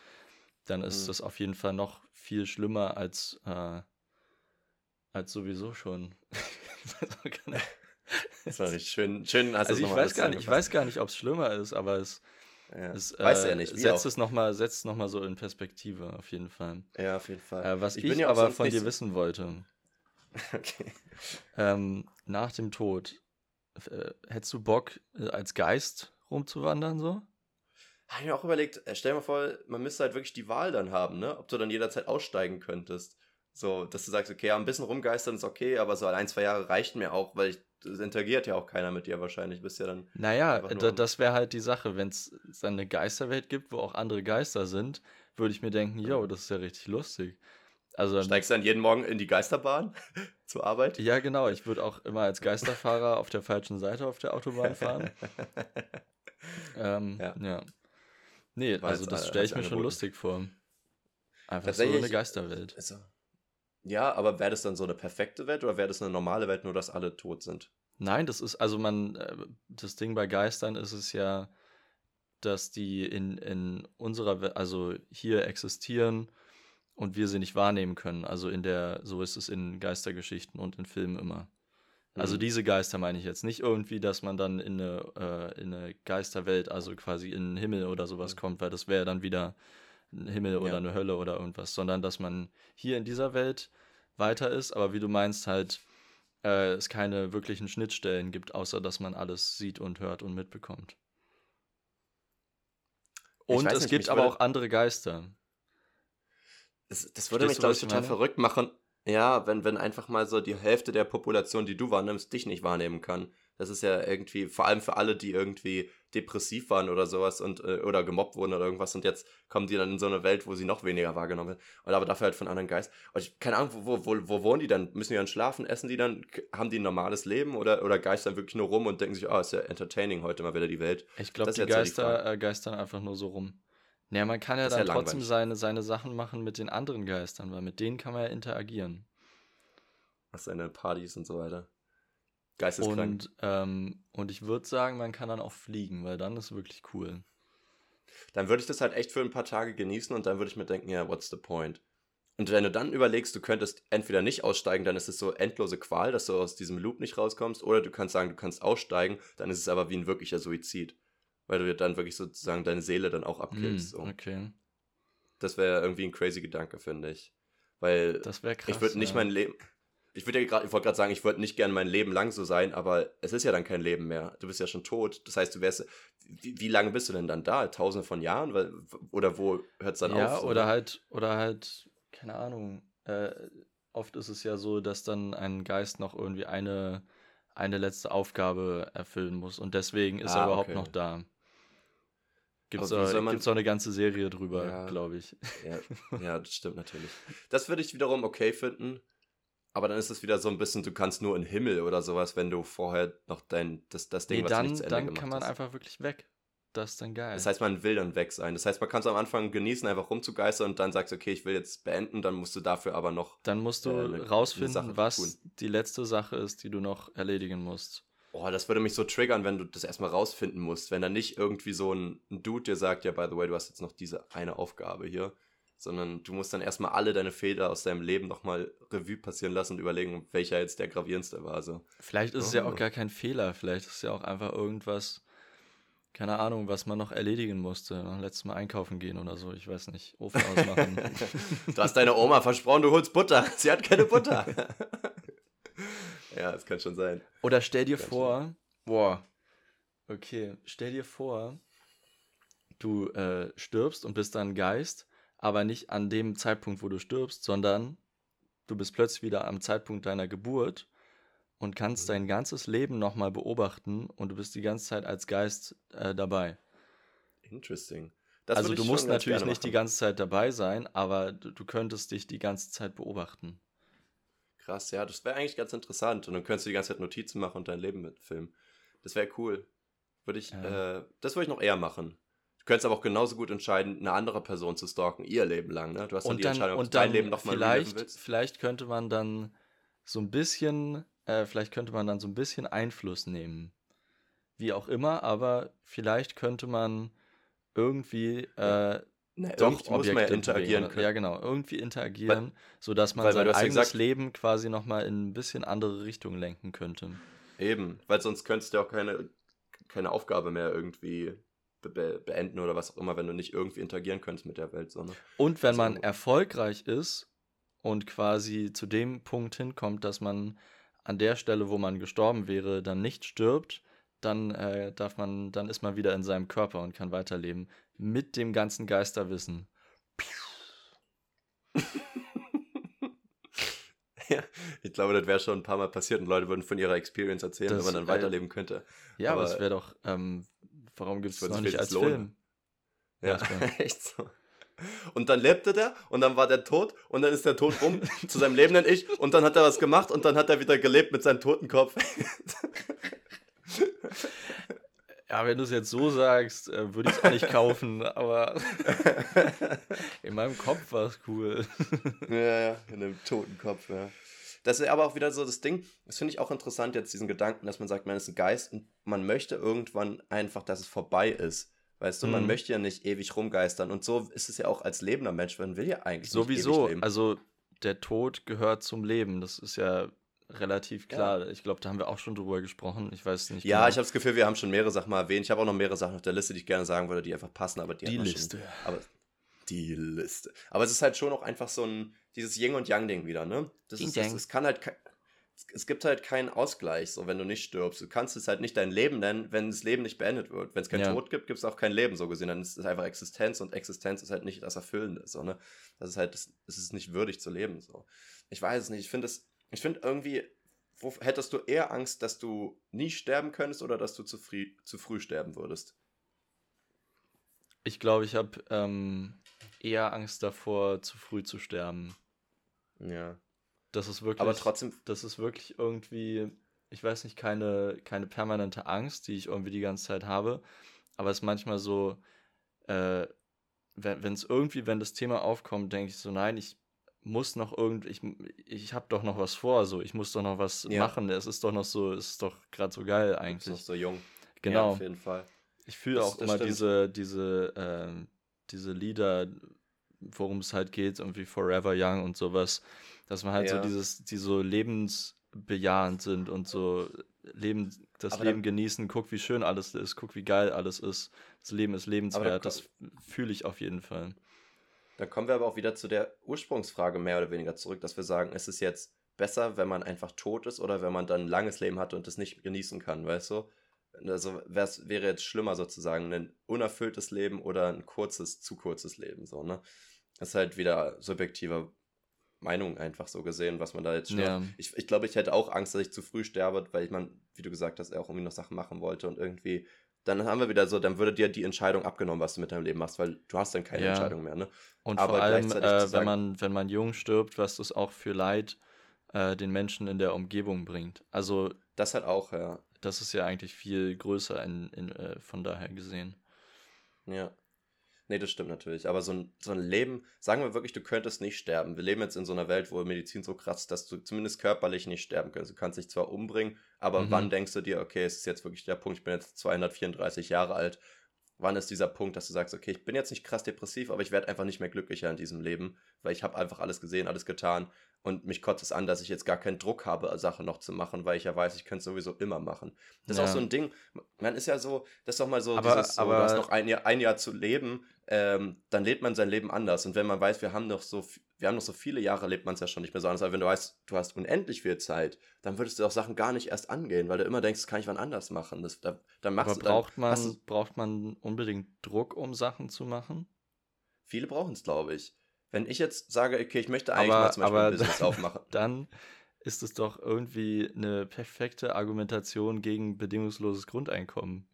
dann ist mhm. das auf jeden Fall noch viel schlimmer als, äh, als sowieso schon. <laughs> richtig schön. schön also ich weiß, gar nicht, ich weiß gar nicht, ob es schlimmer ist, aber es, ja. Es, Weiß äh, ja nicht. setzt es nochmal noch so in Perspektive, auf jeden Fall. Ja, auf jeden Fall. Äh, was ich, ich aber von dir wissen wollte. <laughs> okay. Ähm, nach dem Tod, äh, hättest du Bock, äh, als Geist rumzuwandern so? Habe ich mir auch überlegt, äh, stell dir mal vor, man müsste halt wirklich die Wahl dann haben, ne? Ob du dann jederzeit aussteigen könntest. So, dass du sagst, okay, ja, ein bisschen rumgeistern ist okay, aber so ein, zwei Jahre reichten mir auch, weil ich, es interagiert ja auch keiner mit dir wahrscheinlich. Bist ja dann. Naja, das wäre halt die Sache. Wenn es dann eine Geisterwelt gibt, wo auch andere Geister sind, würde ich mir denken, yo, das ist ja richtig lustig. Also, Steigst du dann jeden Morgen in die Geisterbahn <laughs> zur Arbeit? Ja, genau. Ich würde auch immer als Geisterfahrer auf der falschen Seite auf der Autobahn fahren. <laughs> ähm, ja. ja. Nee, War also das stelle ich mir schon lustig vor. Einfach so eine Geisterwelt. Also, ja, aber wäre das dann so eine perfekte Welt oder wäre das eine normale Welt, nur dass alle tot sind? Nein, das ist, also man, äh, das Ding bei Geistern ist es ja, dass die in, in unserer Welt, also hier existieren und wir sie nicht wahrnehmen können. Also in der, so ist es in Geistergeschichten und in Filmen immer. Also Mhm. diese Geister meine ich jetzt. Nicht irgendwie, dass man dann in eine, äh, in eine Geisterwelt, also quasi in den Himmel oder sowas Mhm. kommt, weil das wäre dann wieder ein Himmel oder Ja. eine Hölle oder irgendwas, sondern dass man hier in dieser Welt weiter ist, aber wie du meinst, halt äh, es keine wirklichen Schnittstellen gibt, außer dass man alles sieht und hört und mitbekommt. Und es nicht, gibt aber auch andere Geister. Das, das würde Verstehst mich, glaube ich, total meine? verrückt machen. Ja, wenn, wenn einfach mal so die Hälfte der Population, die du wahrnimmst, dich nicht wahrnehmen kann. Das ist ja irgendwie, vor allem für alle, die irgendwie depressiv waren oder sowas und äh, oder gemobbt wurden oder irgendwas und jetzt kommen die dann in so eine Welt, wo sie noch weniger wahrgenommen werden. Oder aber dafür halt von anderen Geist. Und ich, keine Ahnung, wo, wo, wo, wo wohnen die dann? Müssen die dann schlafen? Essen die dann? Haben die ein normales Leben oder, oder geistern wirklich nur rum und denken sich, ah, ist ja entertaining heute mal wieder die Welt? Ich glaube, die die Geister Frage. äh, geistern einfach nur so rum. Naja, man kann ja Das dann ja trotzdem seine, seine Sachen machen mit den anderen Geistern, weil mit denen kann man ja interagieren. Was seine Partys und so weiter. Geisteskrank. Und, ähm, und ich würde sagen, man kann dann auch fliegen, weil dann ist wirklich cool. dann würde ich das halt echt für ein paar Tage genießen und dann würde ich mir denken, ja, what's the point? Und wenn du dann überlegst, du könntest entweder nicht aussteigen, dann ist es so endlose Qual, dass du aus diesem Loop nicht rauskommst, oder du kannst sagen, du kannst aussteigen, dann ist es aber wie ein wirklicher Suizid. Weil du dir dann wirklich sozusagen deine Seele dann auch abkillst. Hm, So. okay. Das wäre irgendwie ein crazy Gedanke, finde ich. Weil Das wäre krass. ich würde nicht ja. mein Leben. Ich würde ja gerade, ich wollte gerade sagen, ich würde nicht gern mein Leben lang so sein, aber es ist ja dann kein Leben mehr. Du bist ja schon tot. Das heißt, du wärst. Wie, wie lange bist du denn dann da? Tausende von Jahren? Oder wo hört es dann ja, auf? so? oder halt, oder halt, keine Ahnung. Äh, oft ist es ja so, dass dann ein Geist noch irgendwie eine, eine letzte Aufgabe erfüllen muss und deswegen ist er Ah, überhaupt okay. noch da. Man- gibt's auch eine ganze Serie drüber, Ja. glaube ich. Ja, <laughs> ja, das stimmt natürlich. Das würde ich wiederum okay finden. Aber dann ist es wieder so ein bisschen, du kannst nur in den Himmel oder sowas, wenn du vorher noch dein, das, das Ding, Nee, was dann, nicht zu Ende dann gemacht kann man hast. einfach wirklich weg. Das ist dann geil. Das heißt, man will dann weg sein. Das heißt, man kann es am Anfang genießen, einfach rumzugeistern und dann sagst du, okay, ich will jetzt beenden, dann musst du dafür aber noch. dann musst du äh, eine- eine rausfinden, Sache was tun. die letzte Sache ist, die du noch erledigen musst. Oh, das würde mich so triggern, wenn du das erstmal rausfinden musst. Wenn da nicht irgendwie so ein, ein Dude dir sagt, ja, by the way, du hast jetzt noch diese eine Aufgabe hier. Sondern du musst dann erstmal alle deine Fehler aus deinem Leben nochmal Revue passieren lassen und überlegen, welcher jetzt der gravierendste war. So. Vielleicht ist es ja Oh. auch gar kein Fehler. Vielleicht ist es ja auch einfach irgendwas, keine Ahnung, was man noch erledigen musste. Noch letztes Mal einkaufen gehen oder so. Ich weiß nicht. Ofen ausmachen. <laughs> Du hast deiner Oma versprochen, du holst Butter. Sie hat keine Butter. <laughs> <laughs> ja, das kann schon sein. Oder stell dir vor, boah, okay, stell dir vor, du äh, stirbst und bist dann Geist, aber nicht an dem Zeitpunkt, wo du stirbst, sondern du bist plötzlich wieder am Zeitpunkt deiner Geburt und kannst Mhm. dein ganzes Leben nochmal beobachten und du bist die ganze Zeit als Geist äh, dabei. Interesting. Das also du musst natürlich nicht die ganze Zeit dabei sein, aber du, du könntest dich die ganze Zeit beobachten. Krass, ja, das wäre eigentlich ganz interessant. Und dann könntest du die ganze Zeit Notizen machen und dein Leben mitfilmen. Das wäre cool. Würde ich, Ja. äh, das würde ich noch eher machen. Du könntest aber auch genauso gut entscheiden, eine andere Person zu stalken, ihr Leben lang, ne? Du hast dann und die dann, Entscheidung, ob und du dein Leben nochmal vielleicht, willst. vielleicht könnte man dann so ein bisschen, äh, vielleicht könnte man dann so ein bisschen Einfluss nehmen. Wie auch immer, aber vielleicht könnte man irgendwie äh, Ne, doch irgendwie muss man ja Objekte interagieren bewegen. können. Ja, genau, irgendwie interagieren, sodass man weil- weil sein ja eigenes gesagt- Leben quasi nochmal in ein bisschen andere Richtung lenken könnte. Eben, weil sonst könntest du ja auch keine, keine Aufgabe mehr irgendwie be be beenden oder was auch immer, wenn du nicht irgendwie interagieren könntest mit der Welt. So, ne? Und wenn Also- man erfolgreich ist und quasi zu dem Punkt hinkommt, dass man an der Stelle, wo man gestorben wäre, dann nicht stirbt, dann äh, darf man, dann ist man wieder in seinem Körper und kann weiterleben mit dem ganzen Geisterwissen. <laughs> ja, ich glaube, das wäre schon ein paar Mal passiert und Leute würden von ihrer Experience erzählen, Das, wenn man dann äh, weiterleben könnte. Ja, aber, Aber- es wäre doch, ähm, warum gibt es noch nicht als lohnen. Film? Ja, <laughs> echt so. Und dann lebte der und dann war der tot und dann ist der tot rum <laughs> zu seinem lebenden Ich und dann hat er was gemacht und dann hat er wieder gelebt mit seinem toten Kopf. Ja, wenn du es jetzt so sagst, äh, würde ich es auch nicht kaufen, aber <laughs> in meinem Kopf war es cool. ja, ja, in einem toten Kopf, ja. Das ist aber auch wieder so das Ding, das finde ich auch interessant jetzt, diesen Gedanken, dass man sagt, man ist ein Geist und man möchte irgendwann einfach, dass es vorbei ist. Weißt du, man möchte ja nicht ewig rumgeistern. Und so ist es ja auch als lebender Mensch. Man will ja eigentlich Sowieso, nicht ewig leben. Also der Tod gehört zum Leben. Das ist ja relativ klar. Ja. Ich glaube, da haben wir auch schon drüber gesprochen. Ich weiß nicht. Ja, genau. ich habe das Gefühl, wir haben schon mehrere Sachen mal erwähnt. Ich habe auch noch mehrere Sachen auf der Liste, die ich gerne sagen würde, die einfach passen, aber die, die Liste. Schon, aber die Liste. Aber es ist halt schon auch einfach so ein, dieses Yin und Yang-Ding wieder, ne? Das ist, es kann halt, es gibt halt keinen Ausgleich, so wenn du nicht stirbst. Du kannst es halt nicht dein Leben nennen, wenn das Leben nicht beendet wird. Wenn es keinen ja. Tod gibt, gibt es auch kein Leben, so gesehen. Dann ist es einfach Existenz und Existenz ist halt nicht das Erfüllende, so, ne? Das ist halt, es ist nicht würdig zu leben, so. Ich weiß es nicht, ich finde es, ich finde irgendwie, wo, hättest du eher Angst, dass du nie sterben könntest oder dass du zu früh, zu früh sterben würdest? Ich glaube, ich habe ähm, eher Angst davor, zu früh zu sterben. Ja. Das ist wirklich. Aber trotzdem. Das ist wirklich irgendwie, ich weiß nicht, keine, keine permanente Angst, die ich irgendwie die ganze Zeit habe. Aber es ist manchmal so, äh, wenn es irgendwie, wenn das Thema aufkommt, denke ich so, nein, ich muss noch irgendwie, ich, ich habe doch noch was vor, so, ich muss doch noch was ja. machen. Es ist doch noch so, es ist doch gerade so geil eigentlich. Du bist noch so jung. Genau. Ja, auf jeden Fall. Ich fühle auch immer stimmt. diese, diese, äh, diese Lieder, worum es halt geht, irgendwie Forever Young und sowas, dass man halt ja. so dieses, die so lebensbejahend sind und so Leben, das aber Leben genießen, guck, wie schön alles ist, guck, wie geil alles ist. Das Leben ist lebenswert, das fühle ich auf jeden Fall. Da kommen wir aber auch wieder zu der Ursprungsfrage mehr oder weniger zurück, dass wir sagen, ist es jetzt besser, wenn man einfach tot ist oder wenn man dann ein langes Leben hat und es nicht genießen kann, weißt du? Also wäre jetzt schlimmer sozusagen, ein unerfülltes Leben oder ein kurzes, zu kurzes Leben, so, ne? Das ist halt wieder subjektiver Meinung einfach so gesehen, was man da jetzt ja. Ich, ich glaube, ich hätte auch Angst, dass ich zu früh sterbe, weil ich man, wie du gesagt hast, er auch irgendwie noch Sachen machen wollte und irgendwie, dann haben wir wieder so, dann würde dir die Entscheidung abgenommen, was du mit deinem Leben machst, weil du hast dann keine ja. Entscheidung mehr, ne? Und Aber vor allem, äh, sagen, wenn man, wenn man jung stirbt, was das auch für Leid äh, den Menschen in der Umgebung bringt. Also. Das hat auch, ja. Das ist ja eigentlich viel größer in, in, äh, von daher gesehen. Ja. Nee, das stimmt natürlich. Aber so ein, so ein Leben, sagen wir wirklich, du könntest nicht sterben. Wir leben jetzt in so einer Welt, wo Medizin so krass ist, dass du zumindest körperlich nicht sterben kannst. Du kannst dich zwar umbringen, aber mhm. wann denkst du dir, okay, es ist jetzt wirklich der Punkt, ich bin jetzt 234 Jahre alt. Wann ist dieser Punkt, dass du sagst, okay, ich bin jetzt nicht krass depressiv, aber ich werde einfach nicht mehr glücklicher in diesem Leben, weil ich habe einfach alles gesehen, alles getan und mich kotzt es an, dass ich jetzt gar keinen Druck habe, Sachen noch zu machen, weil ich ja weiß, ich könnte es sowieso immer machen. Das ja. ist auch so ein Ding. Man ist ja so, das ist doch mal so, aber, dieses, so, aber, du hast noch ein Jahr, ein Jahr zu leben, ähm, dann lebt man sein Leben anders. Und wenn man weiß, wir haben noch so, wir haben noch so viele Jahre, lebt man es ja schon nicht mehr so anders. Aber wenn du weißt, du hast unendlich viel Zeit, dann würdest du auch Sachen gar nicht erst angehen, weil du immer denkst, das kann ich wann anders machen. Das, da, dann machst aber du, braucht man, du, braucht man unbedingt Druck, um Sachen zu machen? Viele brauchen es, glaube ich. Wenn ich jetzt sage, okay, ich möchte eigentlich aber, mal zum Beispiel ein Business aufmachen. <laughs> Dann ist es doch irgendwie eine perfekte Argumentation gegen bedingungsloses Grundeinkommen.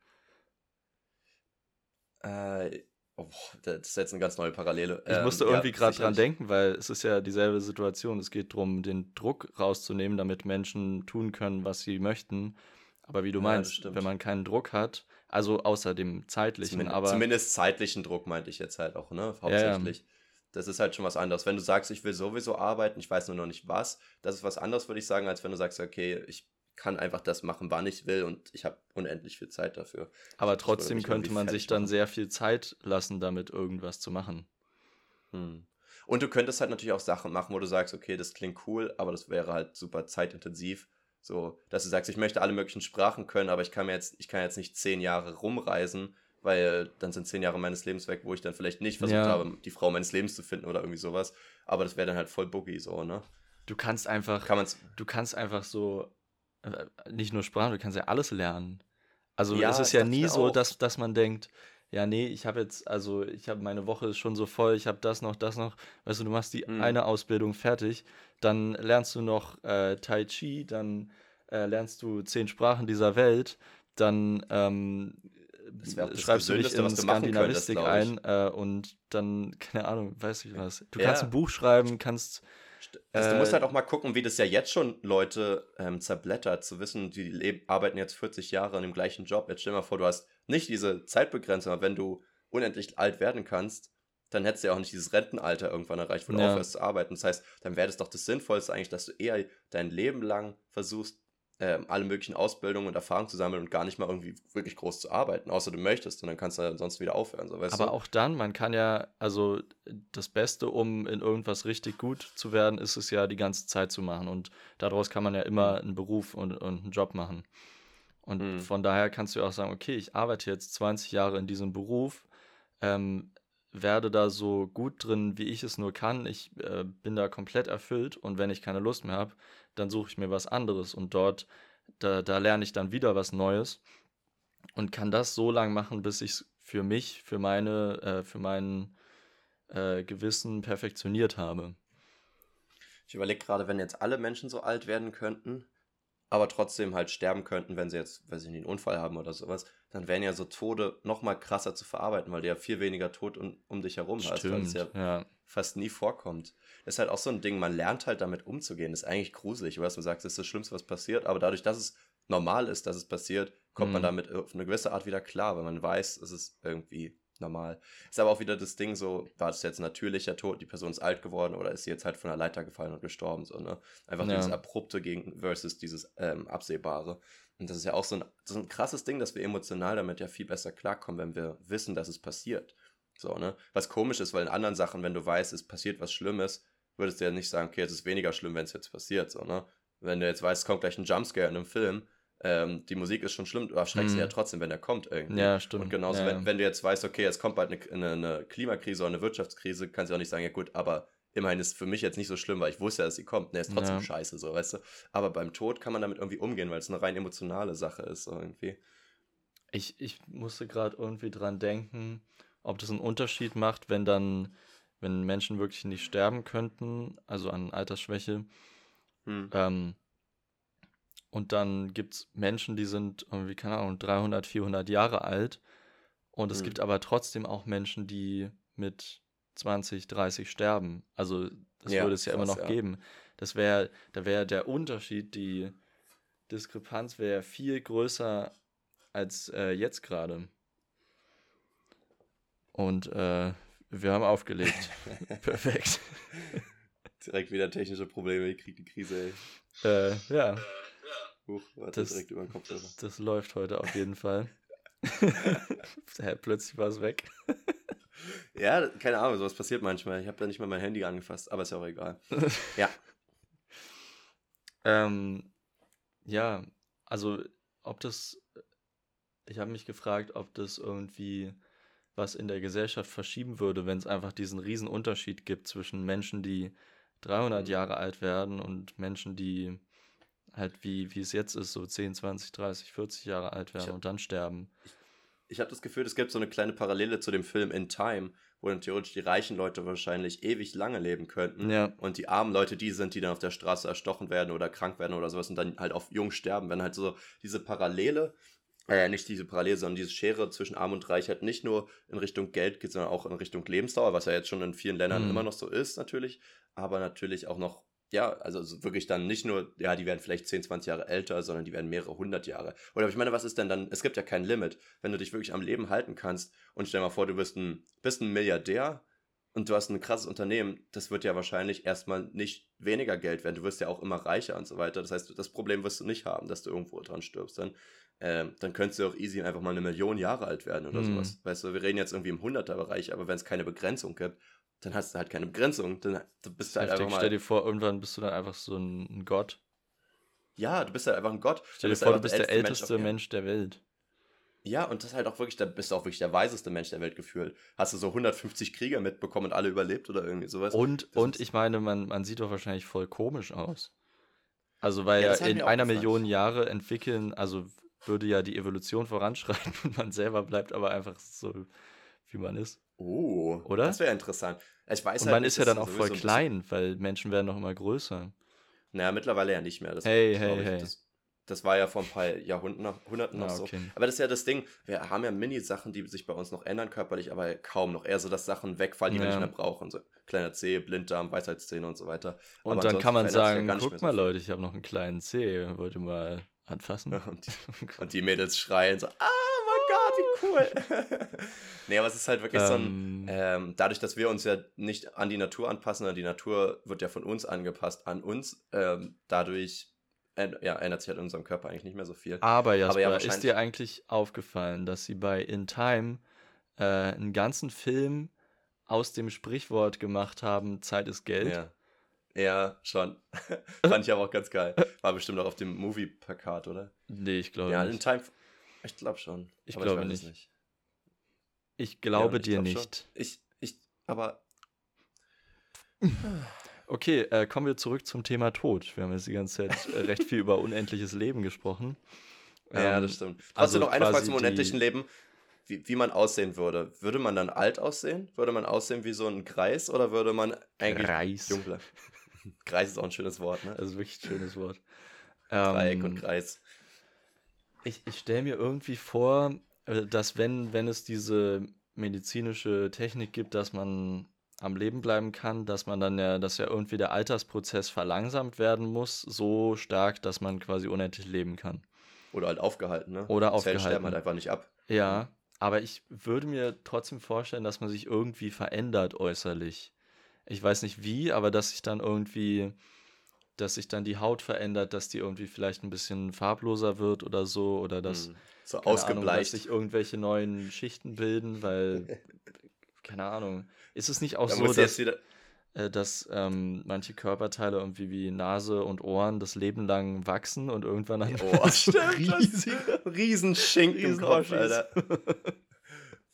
Äh, oh, das ist jetzt eine ganz neue Parallele. Ich musste ähm, irgendwie ja, gerade dran denken, weil es ist ja dieselbe Situation. Es geht darum, den Druck rauszunehmen, damit Menschen tun können, was sie möchten. Aber wie du ja, meinst, wenn man keinen Druck hat, also außer dem zeitlichen, zumindest, aber. Zumindest zeitlichen Druck meinte ich jetzt halt auch, ne? Hauptsächlich. Ja, das ist halt schon was anderes. Wenn du sagst, ich will sowieso arbeiten, ich weiß nur noch nicht was, das ist was anderes, würde ich sagen, als wenn du sagst, okay, ich kann einfach das machen, wann ich will und ich habe unendlich viel Zeit dafür. Aber trotzdem könnte man sich dann sehr viel Zeit lassen, damit irgendwas zu machen. Hm. Und du könntest halt natürlich auch Sachen machen, wo du sagst, okay, das klingt cool, aber das wäre halt super zeitintensiv. So, dass du sagst, ich möchte alle möglichen Sprachen können, aber ich kann mir jetzt, ich kann jetzt nicht zehn Jahre rumreisen weil dann sind zehn Jahre meines Lebens weg, wo ich dann vielleicht nicht versucht ja. habe, die Frau meines Lebens zu finden oder irgendwie sowas. Aber das wäre dann halt voll Boogie so, ne? Du kannst einfach, Kann man's du kannst einfach so, äh, nicht nur Sprachen, du kannst ja alles lernen. Also ja, es ist ja nie so, dass, dass man denkt, ja, nee, ich habe jetzt, also ich habe meine Woche ist schon so voll, ich habe das noch, das noch. Weißt du, du machst die mhm. eine Ausbildung fertig, dann lernst du noch äh, Tai Chi, dann äh, lernst du zehn Sprachen dieser Welt, dann ähm, schreibst du dich in Skandinavistik ein äh, und dann, <laughs> keine Ahnung, weiß ich was. Du ja. kannst ein Buch schreiben, kannst. Also du musst halt auch mal gucken, wie das ja jetzt schon Leute ähm, zerblättert, zu wissen, die arbeiten jetzt 40 Jahre an dem gleichen Job. Jetzt stell dir mal vor, du hast nicht diese Zeitbegrenzung, aber wenn du unendlich alt werden kannst, dann hättest du ja auch nicht dieses Rentenalter irgendwann erreicht, wo du ja. aufhörst zu arbeiten. Das heißt, dann wäre das doch das Sinnvollste eigentlich, dass du eher dein Leben lang versuchst, ähm, alle möglichen Ausbildungen und Erfahrungen zu sammeln und gar nicht mal irgendwie wirklich groß zu arbeiten, außer du möchtest und dann kannst du dann sonst wieder aufhören. So, Aber du? auch dann, man kann ja, also das Beste, um in irgendwas richtig gut zu werden, ist es ja die ganze Zeit zu machen und daraus kann man ja immer einen Beruf und, und einen Job machen. Und mhm. von daher kannst du auch sagen, okay, ich arbeite jetzt 20 Jahre in diesem Beruf, ähm, werde da so gut drin, wie ich es nur kann. Ich äh, bin da komplett erfüllt und wenn ich keine Lust mehr habe, dann suche ich mir was anderes und dort, da, da lerne ich dann wieder was Neues und kann das so lange machen, bis ich es für mich, für meine, äh, für meinen äh, Gewissen perfektioniert habe. Ich überlege gerade, wenn jetzt alle Menschen so alt werden könnten, aber trotzdem halt sterben könnten, wenn sie jetzt, weiß ich nicht, einen Unfall haben oder sowas, dann wären ja so Tode noch mal krasser zu verarbeiten, weil du ja viel weniger Tod um, um dich herum Stimmt, hast, weil es ja, ja, fast nie vorkommt. Das ist halt auch so ein Ding, man lernt halt damit umzugehen. Das ist eigentlich gruselig, was du sagst, das ist das Schlimmste, was passiert, aber dadurch, dass es normal ist, dass es passiert, kommt mhm. man damit auf eine gewisse Art wieder klar, weil man weiß, es ist irgendwie normal. Ist aber auch wieder das Ding so, war das jetzt natürlicher Tod, die Person ist alt geworden oder ist sie jetzt halt von der Leiter gefallen und gestorben, so, ne? Einfach ja. dieses Abrupte gegen versus dieses ähm, Absehbare. Und das ist ja auch so ein, so ein krasses Ding, dass wir emotional damit ja viel besser klarkommen, wenn wir wissen, dass es passiert. So, ne? Was komisch ist, weil in anderen Sachen, wenn du weißt, es passiert was Schlimmes, würdest du ja nicht sagen, okay, es ist weniger schlimm, wenn es jetzt passiert, so, ne? Wenn du jetzt weißt, es kommt gleich ein Jumpscare in einem Film, ähm, die Musik ist schon schlimm, du erschreckst mhm. ja trotzdem, wenn er kommt irgendwie. Ja, stimmt. Und genauso, ja. wenn, wenn du jetzt weißt, okay, es kommt bald eine, eine, eine Klimakrise oder eine Wirtschaftskrise, kannst du auch nicht sagen, ja gut, aber immerhin ist es für mich jetzt nicht so schlimm, weil ich wusste ja, dass sie kommt. Ne, ist trotzdem ja. scheiße, so, weißt du. Aber beim Tod kann man damit irgendwie umgehen, weil es eine rein emotionale Sache ist, so irgendwie. Ich, ich musste gerade irgendwie dran denken, ob das einen Unterschied macht, wenn dann, wenn Menschen wirklich nicht sterben könnten, also an Altersschwäche, hm. ähm, und dann gibt es Menschen, die sind irgendwie, keine Ahnung, 300, 400 Jahre alt. Und es mhm. gibt aber trotzdem auch Menschen, die mit 20, 30 sterben. Also das ja, würde es ja krass, immer noch ja. geben. Das wäre, da wäre der Unterschied, die Diskrepanz wäre viel größer als äh, jetzt gerade. Und äh, wir haben aufgelegt. <laughs> Perfekt. Direkt wieder technische Probleme, ich krieg die Krise, ey. Äh, ja. Huch, warte, das, direkt über den Kopf. Das läuft heute auf jeden Fall. <laughs> Plötzlich war es weg. <laughs> ja, keine Ahnung, sowas passiert manchmal. Ich habe da nicht mal mein Handy angefasst, aber ist ja auch egal. <laughs> ja. Ähm, ja, also ob das, ich habe mich gefragt, ob das irgendwie was in der Gesellschaft verschieben würde, wenn es einfach diesen riesen Unterschied gibt zwischen Menschen, die 300 mhm. Jahre alt werden und Menschen, die halt wie, wie es jetzt ist, so 10, 20, 30, 40 Jahre alt werden hab, und dann sterben. Ich, ich habe das Gefühl, es gibt so eine kleine Parallele zu dem Film In Time, wo dann theoretisch die reichen Leute wahrscheinlich ewig lange leben könnten. Ja. Und die armen Leute die sind, die dann auf der Straße erstochen werden oder krank werden oder sowas und dann halt auf jung sterben. Wenn halt so diese Parallele, äh, nicht diese Parallele, sondern diese Schere zwischen Arm und Reich halt nicht nur in Richtung Geld geht, sondern auch in Richtung Lebensdauer, was ja jetzt schon in vielen Ländern mhm. immer noch so ist, natürlich. Aber natürlich auch noch ja, also wirklich dann nicht nur, ja, die werden vielleicht 10, 20 Jahre älter, sondern die werden mehrere hundert Jahre. Oder ich meine, was ist denn dann, es gibt ja kein Limit, wenn du dich wirklich am Leben halten kannst und stell mal vor, du bist ein, bist ein Milliardär und du hast ein krasses Unternehmen, das wird ja wahrscheinlich erstmal nicht weniger Geld werden, du wirst ja auch immer reicher und so weiter. Das heißt, das Problem wirst du nicht haben, dass du irgendwo dran stirbst. Dann, äh, dann könntest du auch easy einfach mal eine Million Jahre alt werden oder mhm. sowas. Weißt du, wir reden jetzt irgendwie im Hunderterbereich, aber wenn es keine Begrenzung gibt, dann hast du halt keine Begrenzung. Dann bist du halt einfach mal. Stell dir vor, irgendwann bist du dann einfach so ein Gott. Ja, du bist halt einfach ein Gott. Stell dir vor, du bist der älteste Mensch, der Welt. Ja, und das ist halt auch wirklich, da bist du auch wirklich der weiseste Mensch der Welt gefühlt. Hast du so 150 Krieger mitbekommen und alle überlebt oder irgendwie sowas? Und, und ich meine, man, man sieht doch wahrscheinlich voll komisch aus. Also, weil ja, in einer Million Jahre entwickeln, also würde ja die Evolution voranschreiten <laughs> und man selber bleibt aber einfach so, wie man ist. Oh, oder? Das wäre interessant. Ich weiß Und halt man nicht, ist ja dann auch voll klein, weil Menschen werden noch immer größer. Naja, mittlerweile ja nicht mehr. Das, hey, hey, hey. Das, das, war ja vor ein paar Jahrhunderten noch ah, okay. so. Aber das ist ja das Ding, wir haben ja Mini-Sachen, die sich bei uns noch ändern körperlich, aber kaum noch. Eher so, dass Sachen wegfallen, die ja. wir nicht mehr brauchen. So kleiner Zeh, Blinddarm, Weisheitszähne und so weiter. Und aber dann kann man sagen, ja guck mal so Leute, ich habe noch einen kleinen Zeh, wollt ihr mal anfassen? <laughs> und, die, <laughs> und die Mädels schreien so, ah! Wie cool. <laughs> nee, aber es ist halt wirklich ähm, so ein, ähm. ähm, dadurch, dass wir uns ja nicht an die Natur anpassen, sondern die Natur wird ja von uns angepasst an uns, ähm, dadurch ja, ändert sich halt in unserem Körper eigentlich nicht mehr so viel. Aber Jasper, Aber ja, ist dir eigentlich aufgefallen, dass sie bei In Time äh, einen ganzen Film aus dem Sprichwort gemacht haben, Zeit ist Geld? Ja. Ja, schon. <laughs> Fand ich aber auch ganz geil. War bestimmt auch auf dem Movie-Plakat, oder? Nee, ich glaube ja, nicht. Ja, in Time. Ich glaube schon. Ich glaube ich nicht. nicht. Ich glaube ja, ich dir glaub nicht. Schon. Ich, ich, aber. Okay, äh, kommen wir zurück zum Thema Tod. Wir haben jetzt die ganze Zeit äh, recht viel über unendliches Leben gesprochen. ja, das ähm, stimmt. Hast also du noch eine Frage zum unendlichen Leben? Wie, wie man aussehen würde. Würde man dann alt aussehen? Würde man aussehen wie so ein Kreis oder würde man eigentlich Kreis. jung bleiben? <laughs> Kreis ist auch ein schönes Wort, ne? Das ist wirklich ein schönes Wort. Dreieck ähm, und Kreis. Ich, ich stelle mir irgendwie vor, äh, dass wenn, wenn es diese medizinische Technik gibt, dass man am Leben bleiben kann, dass man dann ja, dass ja irgendwie der Altersprozess verlangsamt werden muss, so stark, dass man quasi unendlich leben kann. Oder halt aufgehalten, ne? Oder Zellen aufgehalten. sterben halt einfach nicht ab. Ja, aber ich würde mir trotzdem vorstellen, dass man sich irgendwie verändert äußerlich. Ich weiß nicht wie, aber dass sich dann irgendwie, dass sich dann die Haut verändert, dass die irgendwie vielleicht ein bisschen farbloser wird oder so, oder dass, hm, so ausgebleicht. Ahnung, dass sich irgendwelche neuen Schichten bilden, weil, <laughs> keine Ahnung. Ist es nicht auch da so, dass, äh, dass ähm, manche Körperteile irgendwie wie Nase und Ohren das Leben lang wachsen und irgendwann dann oh, <laughs> Riesen <laughs> im Kopf, Alter.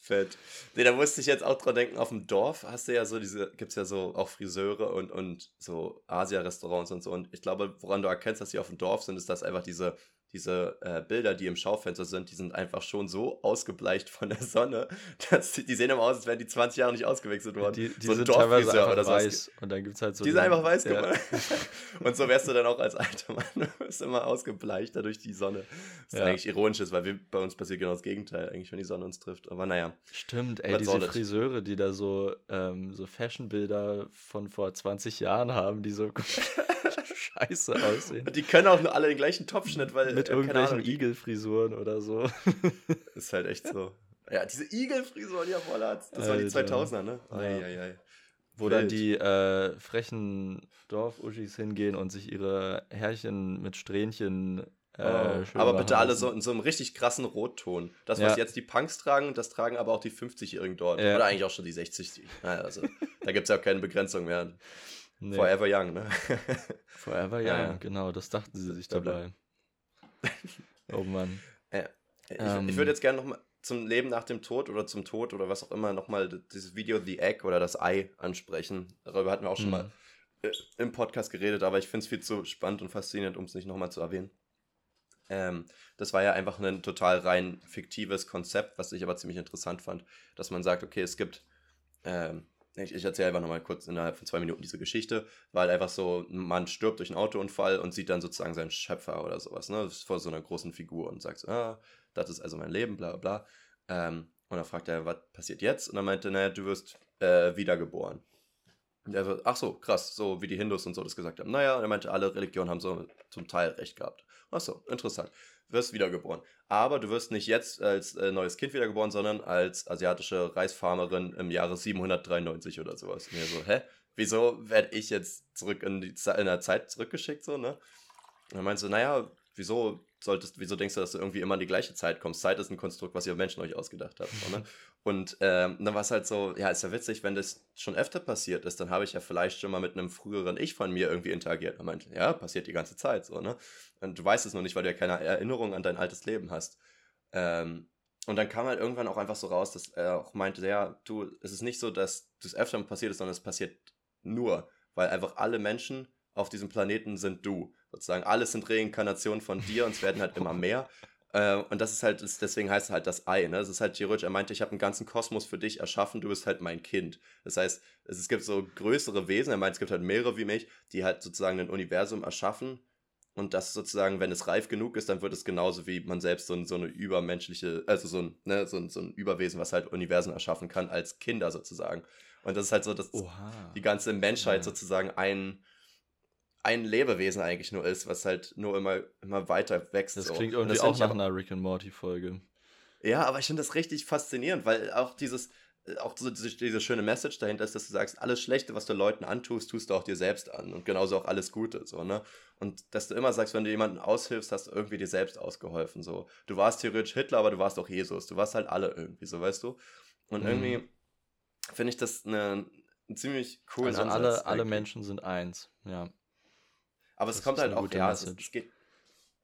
Fett. Nee, da musste ich jetzt auch dran denken, auf dem Dorf hast du ja so diese, gibt es ja so auch Friseure und, und so Asia-Restaurants und so. Und ich glaube, woran du erkennst, dass die auf dem Dorf sind, ist, dass einfach diese diese äh, Bilder, die im Schaufenster sind, die sind einfach schon so ausgebleicht von der Sonne, <laughs> dass die, die sehen immer aus, als wären die 20 Jahre nicht ausgewechselt worden. Die, die so sind teilweise einfach oder weiß. Und dann gibt's halt so die sind einfach weiß ja. gemacht. <laughs> <laughs> und so wärst du dann auch als alter Mann. Du bist immer ausgebleicht durch die Sonne. Was ja. eigentlich ironisch ist, weil wir, bei uns passiert genau das Gegenteil, eigentlich, wenn die Sonne uns trifft. Aber naja. Stimmt, ey, diese Friseure, die da so, ähm, so Fashion-Bilder von vor 20 Jahren haben, die so scheiße aussehen. Und die können auch nur alle den gleichen Topfschnitt, weil. Mit äh, irgendwelchen Igelfrisuren oder so. <laughs> Ist halt echt so. Ja, diese Igelfrisuren, ja, voll Das Alter. waren die 2000er, ne? Ei, ei, ei. Wo Wild. dann die äh, frechen Dorfuschis hingehen und sich ihre Härchen mit Strähnchen äh, oh, aber bitte alle so in so einem richtig krassen Rotton. Das, was ja. jetzt die Punks tragen, das tragen aber auch die 50-Jährigen dort. Ja. Oder eigentlich auch schon die 60. Die, naja, also, da gibt es ja auch keine Begrenzung mehr. Nee. Forever Young, ne? <laughs> Forever Young, ja. genau, das dachten sie sich dabei. <laughs> oh Mann. Ja. Ich, ähm, ich würde jetzt gerne nochmal zum Leben nach dem Tod oder zum Tod oder was auch immer nochmal dieses Video The Egg oder das Ei ansprechen. Darüber hatten wir auch schon mhm. mal äh, im Podcast geredet, aber ich finde es viel zu spannend und faszinierend, um es nicht nochmal zu erwähnen. Ähm, das war ja einfach ein total rein fiktives Konzept, was ich aber ziemlich interessant fand, dass man sagt, okay, es gibt ähm, ich, ich erzähle einfach nochmal kurz innerhalb von zwei Minuten diese Geschichte, weil einfach so, ein Mann stirbt durch einen Autounfall und sieht dann sozusagen seinen Schöpfer oder sowas, ne? Vor so einer großen Figur und sagt so, ah, das ist also mein Leben, bla bla. Ähm, und dann fragt er, was passiert jetzt? Und dann meinte, naja, du wirst äh, wiedergeboren. Und er so, ach so, krass, so wie die Hindus und so das gesagt haben. Naja, und er meinte, alle Religionen haben so zum Teil recht gehabt. Ach so, interessant wirst wiedergeboren. Aber du wirst nicht jetzt als äh, neues Kind wiedergeboren, sondern als asiatische Reisfarmerin im Jahre 793 oder sowas. Und so, hä? Wieso werde ich jetzt zurück in, die in der Zeit zurückgeschickt, so, ne? Und dann meinst du, naja, wieso solltest, wieso denkst du, dass du irgendwie immer in die gleiche Zeit kommst? Zeit ist ein Konstrukt, was ihr Menschen euch ausgedacht habt. So, ne? Und ähm, dann war es halt so, ja, ist ja witzig, wenn das schon öfter passiert ist, dann habe ich ja vielleicht schon mal mit einem früheren Ich von mir irgendwie interagiert. Und meinte, ja, passiert die ganze Zeit so, ne? Und du weißt es noch nicht, weil du ja keine Erinnerung an dein altes Leben hast. Ähm, und dann kam halt irgendwann auch einfach so raus, dass er auch meinte, ja, du, es ist nicht so, dass das öfter passiert ist, sondern es passiert nur, weil einfach alle Menschen auf diesem Planeten sind du. Sozusagen, alles sind Reinkarnationen von dir und es werden halt immer <laughs> mehr. Äh, und das ist halt, deswegen heißt es halt das Ei. Ne? Es ist halt theoretisch, er meinte, ich habe einen ganzen Kosmos für dich erschaffen, du bist halt mein Kind. Das heißt, es, es gibt so größere Wesen, er meint, es gibt halt mehrere wie mich, die halt sozusagen ein Universum erschaffen. Und das sozusagen, wenn es reif genug ist, dann wird es genauso wie man selbst so, so eine übermenschliche, also so ein, ne, so, ein, so ein Überwesen, was halt Universen erschaffen kann, als Kinder sozusagen. Und das ist halt so, dass Oha. die ganze Menschheit sozusagen ein, ein Lebewesen eigentlich nur ist, was halt nur immer, immer weiter wächst. Das klingt so. irgendwie das auch nach einer Rick and Morty Folge. Ja, aber ich finde das richtig faszinierend, weil auch dieses, äh, auch so diese, diese, schöne Message dahinter ist, dass du sagst, alles Schlechte, was du Leuten antust, tust du auch dir selbst an und genauso auch alles Gute, so, ne? Und dass du immer sagst, wenn du jemanden aushilfst, hast du irgendwie dir selbst ausgeholfen, so. Du warst theoretisch Hitler, aber du warst auch Jesus, du warst halt alle irgendwie, so, weißt du? Und mhm. irgendwie finde ich das eine, einen ziemlich coolen also Ansatz. alle, alle Menschen sind eins, ja. Aber das es kommt halt auch, ja, es, es geht,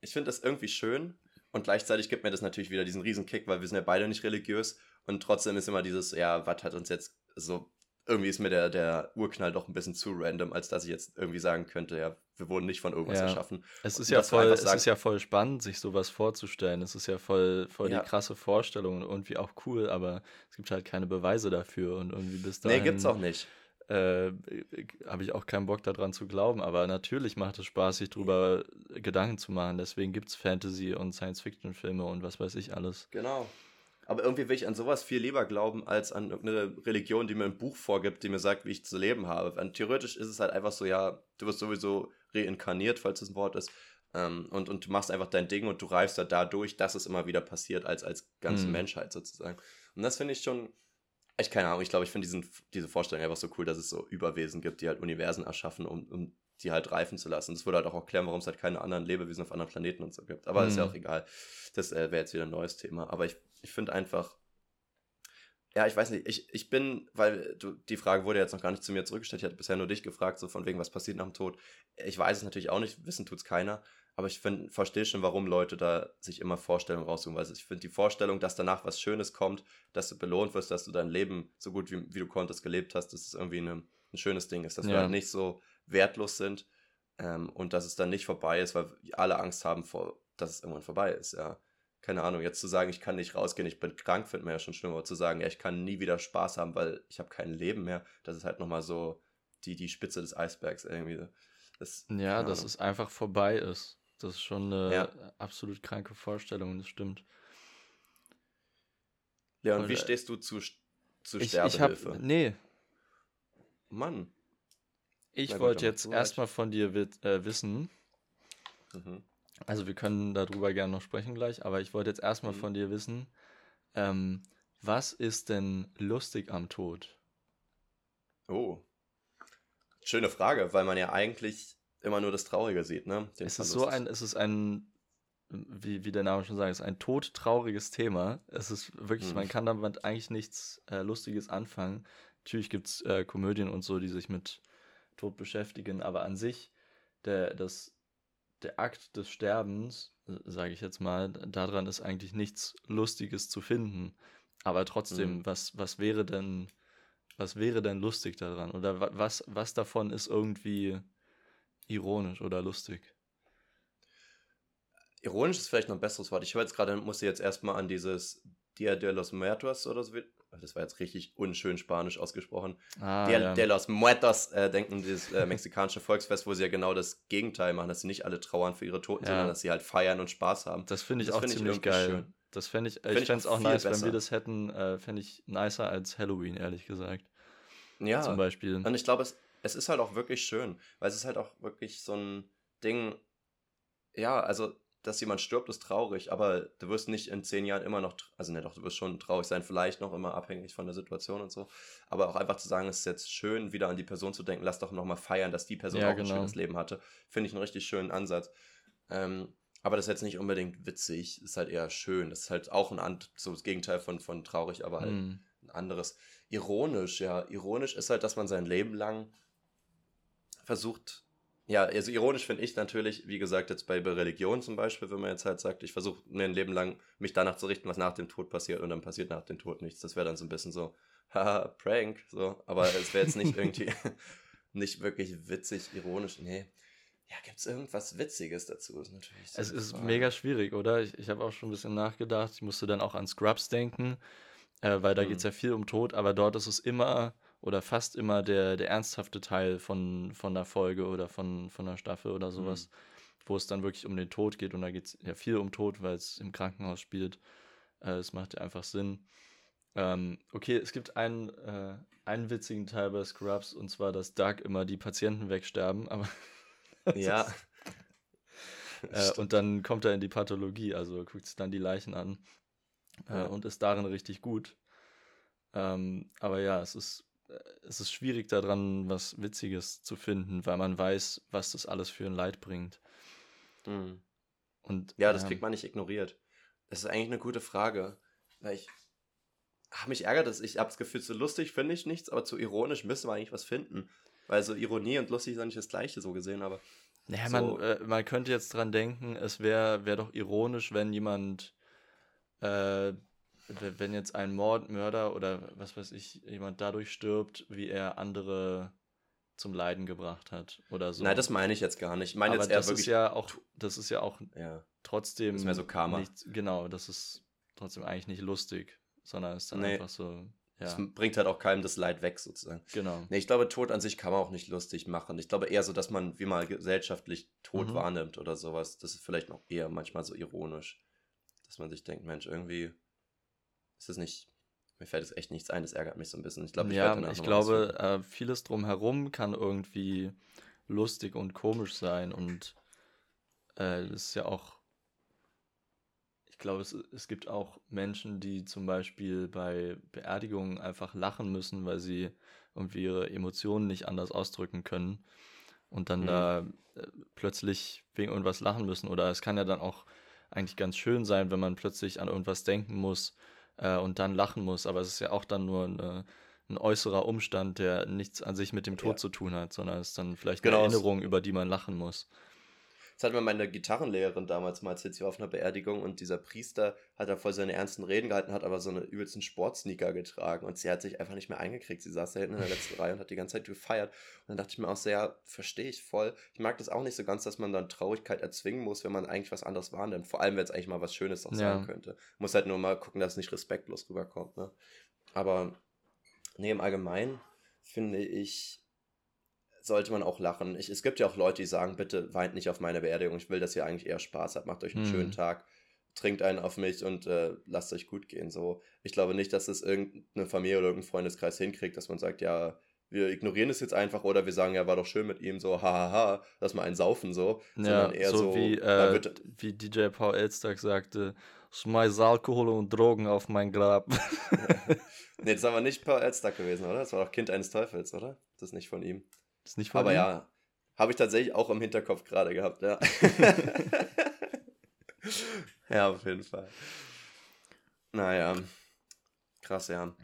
ich finde das irgendwie schön und gleichzeitig gibt mir das natürlich wieder diesen riesen Kick, weil wir sind ja beide nicht religiös und trotzdem ist immer dieses, ja, was hat uns jetzt so, irgendwie ist mir der, der Urknall doch ein bisschen zu random, als dass ich jetzt irgendwie sagen könnte, ja, wir wurden nicht von irgendwas ja. erschaffen. Es ist, ja voll, es ist ja voll spannend, sich sowas vorzustellen. Es ist ja voll, voll ja. die krasse Vorstellung und irgendwie auch cool, aber es gibt halt keine Beweise dafür und irgendwie bis dahin. Nee, gibt's auch nicht. Äh, habe ich auch keinen Bock daran zu glauben, aber natürlich macht es Spaß, sich darüber Gedanken zu machen. Deswegen gibt es Fantasy- und Science-Fiction-Filme und was weiß ich alles. Genau. Aber irgendwie will ich an sowas viel lieber glauben, als an eine Religion, die mir ein Buch vorgibt, die mir sagt, wie ich zu leben habe. Und theoretisch ist es halt einfach so, ja, du wirst sowieso reinkarniert, falls das ein Wort ist. Ähm, und, und du machst einfach dein Ding und du reifst da dadurch, dass es immer wieder passiert, als, als ganze mhm. Menschheit sozusagen. Und das finde ich schon, ich keine Ahnung, ich glaube, ich finde diese Vorstellung einfach so cool, dass es so Überwesen gibt, die halt Universen erschaffen, um, um die halt reifen zu lassen. Das würde halt auch erklären, warum es halt keine anderen Lebewesen auf anderen Planeten und so gibt. Aber mhm. ist ja mhm. auch egal. Das äh, wäre jetzt wieder ein neues Thema. Aber ich, ich finde einfach, ja, ich weiß nicht, ich, ich bin, weil du, die Frage wurde jetzt noch gar nicht zu mir zurückgestellt, ich hatte bisher nur dich gefragt, so von wegen, was passiert nach dem Tod. Ich weiß es natürlich auch nicht, wissen tut es keiner, aber ich verstehe schon, warum Leute da sich immer Vorstellungen raussuchen, weil ich finde die Vorstellung, dass danach was Schönes kommt, dass du belohnt wirst, dass du dein Leben so gut wie, wie du konntest gelebt hast, dass es irgendwie eine, ein schönes Ding ist, dass ja. wir halt nicht so wertlos sind ähm, und dass es dann nicht vorbei ist, weil alle Angst haben, vor, dass es irgendwann vorbei ist, ja. Keine Ahnung, jetzt zu sagen, ich kann nicht rausgehen, ich bin krank, findet man ja schon schlimmer, aber zu sagen, ja, ich kann nie wieder Spaß haben, weil ich habe kein Leben mehr, das ist halt nochmal so die, die Spitze des Eisbergs irgendwie. Das, ja, dass es einfach vorbei ist. Das ist schon eine ja. absolut kranke Vorstellung, das stimmt. Ja, und, wie äh, stehst du zu, zu ich, Sterbehilfe? Ich hab, nee. Mann. Ich wollte jetzt erstmal von dir äh, wissen, mhm. also wir können darüber gerne noch sprechen gleich, aber ich wollte jetzt erstmal mhm. von dir wissen, ähm, was ist denn lustig am Tod? Oh. Schöne Frage, weil man ja eigentlich immer nur das Traurige sieht, ne? Den es ist so ein, es ist ein, wie, wie der Name schon sagt, es ist ein todtrauriges Thema. Es ist wirklich, hm. man kann damit eigentlich nichts äh, Lustiges anfangen. Natürlich gibt es äh, Komödien und so, die sich mit Tod beschäftigen, aber an sich, der, das, der Akt des Sterbens, sage ich jetzt mal, daran ist eigentlich nichts Lustiges zu finden. Aber trotzdem, mhm. was, was wäre denn, was wäre denn lustig daran? Oder was, was davon ist irgendwie ironisch oder lustig. Ironisch ist vielleicht noch ein besseres Wort. Ich höre jetzt gerade, musste jetzt erstmal an dieses Dia de los Muertos oder so. Das war jetzt richtig unschön spanisch ausgesprochen. Ah, Dia ja. de los Muertos äh, denken, dieses äh, mexikanische Volksfest, wo sie ja genau das Gegenteil machen, dass sie nicht alle trauern für ihre Toten, ja. sondern dass sie halt feiern und Spaß haben. Das finde ich das auch find ziemlich ich geil. Schön. Das fände ich, find ich fände es auch nice, besser. wenn wir das hätten, äh, fände ich nicer als Halloween, ehrlich gesagt. Ja. Zum Beispiel. Und ich glaube, es, es ist halt auch wirklich schön, weil es ist halt auch wirklich so ein Ding, ja, also, dass jemand stirbt, ist traurig, aber du wirst nicht in zehn Jahren immer noch, also ne, doch, du wirst schon traurig sein, vielleicht noch immer abhängig von der Situation und so, aber auch einfach zu sagen, es ist jetzt schön, wieder an die Person zu denken, lass doch nochmal feiern, dass die Person ja, auch genau. ein schönes Leben hatte, finde ich einen richtig schönen Ansatz. Ähm, aber das ist jetzt nicht unbedingt witzig, ist halt eher schön. Das ist halt auch ein so das Gegenteil von, von traurig, aber halt mm. ein anderes. Ironisch, ja. Ironisch ist halt, dass man sein Leben lang versucht, ja, also ironisch finde ich natürlich, wie gesagt, jetzt bei, bei Religion zum Beispiel, wenn man jetzt halt sagt, ich versuche mir ein Leben lang mich danach zu richten, was nach dem Tod passiert und dann passiert nach dem Tod nichts. Das wäre dann so ein bisschen so, <laughs> haha, Prank, so. Aber es wäre jetzt nicht <laughs> irgendwie, <laughs> nicht wirklich witzig, ironisch, nee. Ja, gibt es irgendwas Witziges dazu? Ist natürlich es ist Frage. mega schwierig, oder? Ich, ich habe auch schon ein bisschen nachgedacht. Ich musste dann auch an Scrubs denken, äh, weil da mhm. geht es ja viel um Tod, aber dort ist es immer oder fast immer der, der ernsthafte Teil von, von der Folge oder von, von der Staffel oder sowas, mhm. wo es dann wirklich um den Tod geht und da geht es ja viel um Tod, weil es im Krankenhaus spielt. Äh, es macht ja einfach Sinn. Ähm, okay, es gibt einen, äh, einen witzigen Teil bei Scrubs und zwar, dass Doug immer die Patienten wegsterben, aber. <laughs> ja. äh, und dann kommt er in die Pathologie, also guckt sich dann die Leichen an äh, ja. und ist darin richtig gut. Ähm, aber ja, es ist, äh, es ist schwierig daran, was Witziges zu finden, weil man weiß, was das alles für ein Leid bringt. Mhm. Und Ja, das ähm, kriegt man nicht ignoriert. Das ist eigentlich eine gute Frage. Weil ich. Ach, mich ärgert das. Ich habe das Gefühl, zu lustig finde ich nichts, aber zu ironisch müssen wir eigentlich was finden. Weil so Ironie und lustig ist eigentlich das Gleiche so gesehen, aber. Naja, So. man, äh, man könnte jetzt dran denken, es wäre wär doch ironisch, wenn jemand, äh, wenn jetzt ein Mord, Mörder oder was weiß ich, jemand dadurch stirbt, wie er andere zum Leiden gebracht hat oder so. Nein, das meine ich jetzt gar nicht. Ich meine Aber jetzt eher das wirklich. ist ja auch, das ist ja auch ja. trotzdem Das ist mehr so Karma. Nicht, genau, das ist trotzdem eigentlich nicht lustig, sondern ist dann Nee. einfach so, ja, Das bringt halt auch keinem das Leid weg, sozusagen. genau. Nee, ich glaube, Tod an sich kann man auch nicht lustig machen. Ich glaube eher so, dass man wie mal gesellschaftlich Tod Mhm. wahrnimmt oder sowas. Das ist vielleicht noch eher manchmal so ironisch. Dass man sich denkt, Mensch, irgendwie ist es nicht. Mir fällt jetzt echt nichts ein, das ärgert mich so ein bisschen. Ich glaube, ich ja, ich glaube, äh, vieles drumherum kann irgendwie lustig und komisch sein und äh, das ist ja auch, ich glaube, es, es gibt auch Menschen, die zum Beispiel bei Beerdigungen einfach lachen müssen, weil sie irgendwie ihre Emotionen nicht anders ausdrücken können und dann Mhm. da äh, plötzlich wegen irgendwas lachen müssen. Oder es kann ja dann auch eigentlich ganz schön sein, wenn man plötzlich an irgendwas denken muss äh, und dann lachen muss. Aber es ist ja auch dann nur eine, ein äußerer Umstand, der nichts an sich mit dem Tod Ja. zu tun hat, sondern es ist dann vielleicht Genau, eine Erinnerung, über die man lachen muss. Das hat mir meine Gitarrenlehrerin damals mal erzählt, sie war auf einer Beerdigung und dieser Priester hat da voll seine ernsten Reden gehalten, hat aber so eine übelsten Sportsneaker getragen und sie hat sich einfach nicht mehr eingekriegt. Sie saß da hinten in der letzten Reihe und hat die ganze Zeit gefeiert. Und dann dachte ich mir auch so, ja, verstehe ich voll. Ich mag das auch nicht so ganz, dass man dann Traurigkeit erzwingen muss, wenn man eigentlich was anderes wahrnimmt. Vor allem, wenn es eigentlich mal was Schönes auch Ja. sein könnte. Muss halt nur mal gucken, dass es nicht respektlos rüberkommt. Ne? Aber nee, im Allgemeinen finde ich, sollte man auch lachen. Ich, es gibt ja auch Leute, die sagen, bitte weint nicht auf meine Beerdigung. Ich will, dass ihr eigentlich eher Spaß habt. Macht euch einen Mhm. schönen Tag. Trinkt einen auf mich und äh, lasst euch gut gehen. So, ich glaube nicht, dass es irgendeine Familie oder irgendein Freundeskreis hinkriegt, dass man sagt, ja, wir ignorieren es jetzt einfach oder wir sagen, ja, war doch schön mit ihm, so, hahaha, lass mal einen saufen, so. Ja, sondern eher so, so, wie, äh, wie DJ Paul Elstag sagte, schmeiß Alkohol und Drogen auf mein Grab. <laughs> <laughs> nee, das ist aber nicht Paul Elstag gewesen, oder? Das war doch Kind eines Teufels, oder? Das ist nicht von ihm. Ist nicht Aber ja, habe ich tatsächlich auch im Hinterkopf gerade gehabt, ja. <laughs> ja, auf jeden Fall. Naja, krass, ja.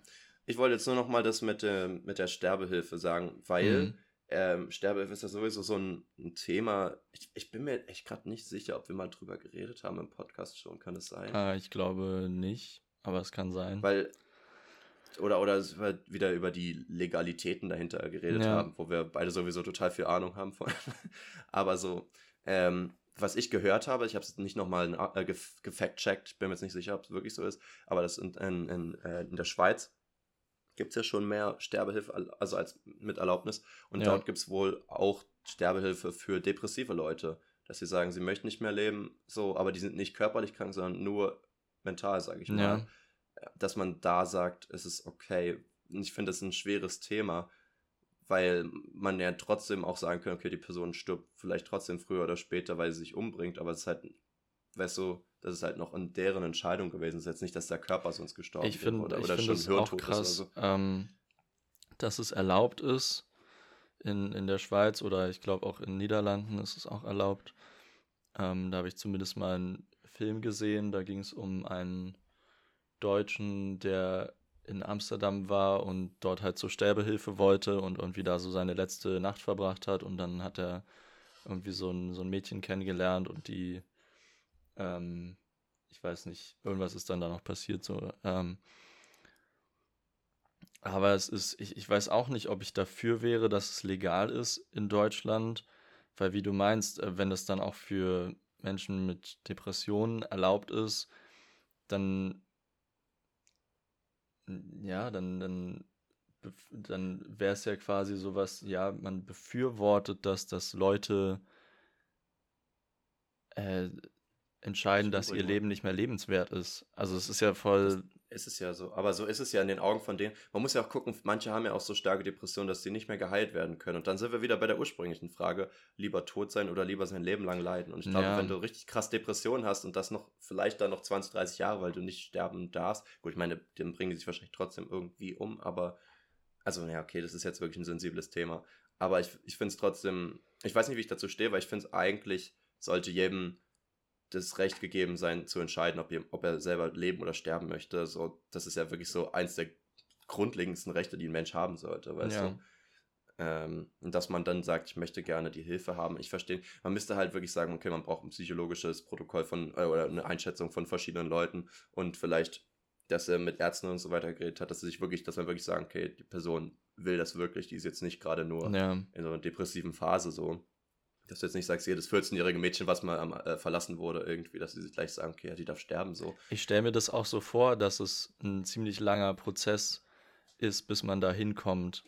Ich wollte jetzt nur noch mal das mit, dem- mit der Sterbehilfe sagen, weil Mhm. ähm, Sterbehilfe ist ja sowieso so ein, ein Thema. Ich, ich bin mir echt gerade nicht sicher, ob wir mal drüber geredet haben im Podcast schon, kann es sein? Äh, ich glaube nicht, aber es kann sein. Weil, oder, oder wieder über die Legalitäten dahinter geredet Ja. haben, wo wir beide sowieso total viel Ahnung haben von. <laughs> Aber so, ähm, was ich gehört habe, ich habe es nicht nochmal äh, gef- gefact-checkt, bin mir jetzt nicht sicher, ob es wirklich so ist, aber das in, in, in, äh, in der Schweiz gibt es ja schon mehr Sterbehilfe, al- also als mit Erlaubnis. Und Ja. dort gibt es wohl auch Sterbehilfe für depressive Leute, dass sie sagen, sie möchten nicht mehr leben, so, aber die sind nicht körperlich krank, sondern nur mental, sage ich mal ja, dass man da sagt, es ist okay. Und ich finde, das ist ein schweres Thema, weil man ja trotzdem auch sagen kann, okay, die Person stirbt vielleicht trotzdem früher oder später, weil sie sich umbringt, aber es ist halt, weißt du, das ist halt noch in deren Entscheidung gewesen. Es ist jetzt nicht, dass der Körper sonst gestorben ich finde oder, ich oder find schon hirntot ist oder krass, so. ähm, dass es erlaubt ist. In, in der Schweiz oder ich glaube auch in den Niederlanden ist es auch erlaubt. Ähm, da habe ich zumindest mal einen Film gesehen, da ging es um einen Deutschen, der in Amsterdam war und dort halt zur Sterbehilfe wollte und irgendwie da so seine letzte Nacht verbracht hat. Und dann hat er irgendwie so ein, so ein Mädchen kennengelernt und die, ähm, ich weiß nicht, irgendwas ist dann da noch passiert, so, ähm, aber es ist, ich, ich weiß auch nicht, ob ich dafür wäre, dass es legal ist in Deutschland, weil wie du meinst, äh, wenn es dann auch für Menschen mit Depressionen erlaubt ist, dann ja, dann, dann, dann wäre es ja quasi sowas, ja, man befürwortet das, dass Leute äh, entscheiden, dass ihr Leben nicht mehr lebenswert ist. Also es ist ja voll, ist es ja so. Aber so ist es ja in den Augen von denen. Man muss ja auch gucken, manche haben ja auch so starke Depressionen, dass die nicht mehr geheilt werden können. Und dann sind wir wieder bei der ursprünglichen Frage, lieber tot sein oder lieber sein Leben lang leiden. Und ich glaube, Ja. wenn du richtig krass Depressionen hast und das noch vielleicht dann noch 20, 30 Jahre, weil du nicht sterben darfst, gut, ich meine, dann bringen die sich wahrscheinlich trotzdem irgendwie um, aber also, ja, okay, das ist jetzt wirklich ein sensibles Thema. Aber ich, ich finde es trotzdem, ich weiß nicht, wie ich dazu stehe, weil ich finde es eigentlich, sollte jedem das Recht gegeben sein, zu entscheiden, ob, ihr, ob er selber leben oder sterben möchte. So, das ist ja wirklich so eins der grundlegendsten Rechte, die ein Mensch haben sollte, weißt Ja. du? Ähm, und dass man dann sagt, ich möchte gerne die Hilfe haben. Ich verstehe, man müsste halt wirklich sagen, okay, man braucht ein psychologisches Protokoll von, äh, oder eine Einschätzung von verschiedenen Leuten und vielleicht, dass er mit Ärzten und so weiter geredet hat, dass er sich wirklich, dass man wirklich sagen, okay, die Person will das wirklich, die ist jetzt nicht gerade nur Ja. in so einer depressiven Phase so. Dass du jetzt nicht sagst, jedes 14-jährige Mädchen, was mal am, äh, verlassen wurde, irgendwie, dass sie sich gleich sagen, okay, ja, die darf sterben, so. Ich stelle mir das auch so vor, dass es ein ziemlich langer Prozess ist, bis man da hinkommt.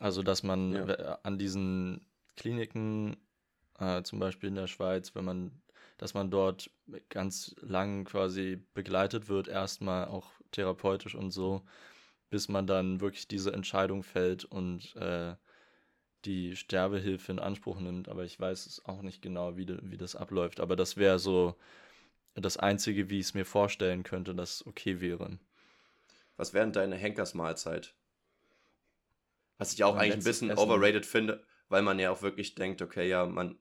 Also, dass man Ja. we- an diesen Kliniken, äh, zum Beispiel in der Schweiz, wenn man, dass man dort ganz lang quasi begleitet wird, erstmal auch therapeutisch und so, bis man dann wirklich diese Entscheidung fällt und äh, die Sterbehilfe in Anspruch nimmt. Aber ich weiß es auch nicht genau, wie, de, wie das abläuft. Aber das wäre so das Einzige, wie ich es mir vorstellen könnte, dass okay wäre. Was wäre denn deine Henkersmahlzeit? Was ich auch Mein eigentlich ein bisschen Essen. overrated finde, weil man ja auch wirklich denkt, okay, ja, man,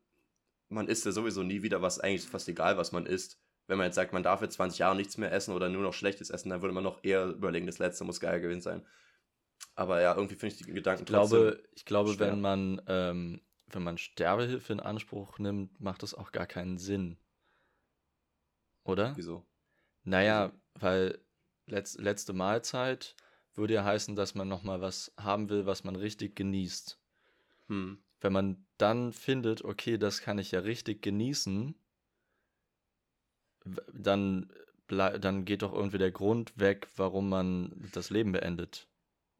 man isst ja sowieso nie wieder was, eigentlich ist fast egal, was man isst. Wenn man jetzt sagt, man darf jetzt 20 Jahre nichts mehr essen oder nur noch schlechtes essen, dann würde man noch eher überlegen, das letzte muss geil gewesen sein. Aber ja, irgendwie finde ich die Gedanken Ich glaube, ich glaube schwer. wenn man, ähm, wenn man Sterbehilfe in Anspruch nimmt, macht das auch gar keinen Sinn. Oder? Wieso? Naja, weil letz, letzte Mahlzeit würde ja heißen, dass man nochmal was haben will, was man richtig genießt. Hm. Wenn man dann findet, okay, das kann ich ja richtig genießen, dann, dann geht doch irgendwie der Grund weg, warum man das Leben beendet.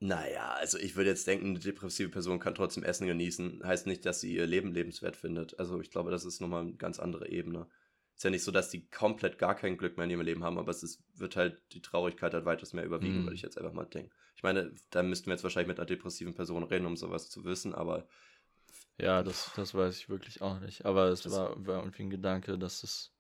Naja, also ich würde jetzt denken, eine depressive Person kann trotzdem Essen genießen. Heißt nicht, dass sie ihr Leben lebenswert findet. Also ich glaube, das ist nochmal eine ganz andere Ebene. Ist ja nicht so, dass die komplett gar kein Glück mehr in ihrem Leben haben, aber es ist, wird halt die Traurigkeit halt weitaus mehr überwiegen, Mhm. würde ich jetzt einfach mal denken. Ich meine, da müssten wir jetzt wahrscheinlich mit einer depressiven Person reden, um sowas zu wissen, aber Ja, das, das weiß ich wirklich auch nicht. Aber es war, war irgendwie ein Gedanke, dass es.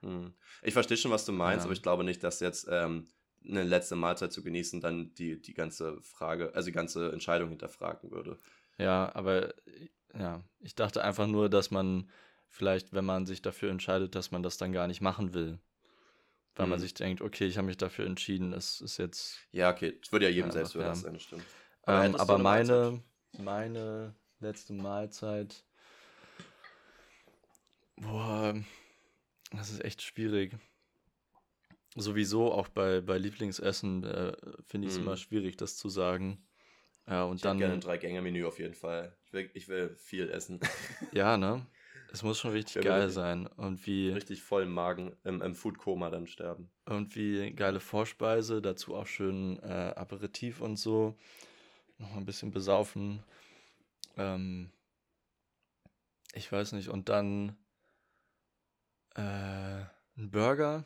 hm. ich verstehe schon, was du meinst, Ja. aber ich glaube nicht, dass jetzt ähm, eine letzte Mahlzeit zu genießen dann die, die ganze Frage, also die ganze Entscheidung hinterfragen würde. Ja, aber ja, ich dachte einfach nur, dass man vielleicht, wenn man sich dafür entscheidet, dass man das dann gar nicht machen will. Weil man Mhm. sich denkt, okay, ich habe mich dafür entschieden, es ist jetzt. Ja, okay, das würde ja jedem selbst ja. sein, stimmt. Ähm, aber eine Mahlzeit? meine, meine letzte Mahlzeit. Boah, das ist echt schwierig. Sowieso auch bei, bei Lieblingsessen äh, finde ich es Mhm. immer schwierig, das zu sagen. Ja, und Ich hätte dann. gerne ein Drei-Gänge-Menü auf jeden Fall. Ich will, ich will viel essen. <laughs> Ja, ne? Es muss schon richtig geil wirklich. sein. Irgendwie, Richtig voll im Magen, im, im Food-Koma dann sterben. irgendwie geile Vorspeise, dazu auch schön äh, Aperitif und so. Noch mal ein bisschen besaufen. Ähm, ich weiß nicht. Und dann äh, ein Burger.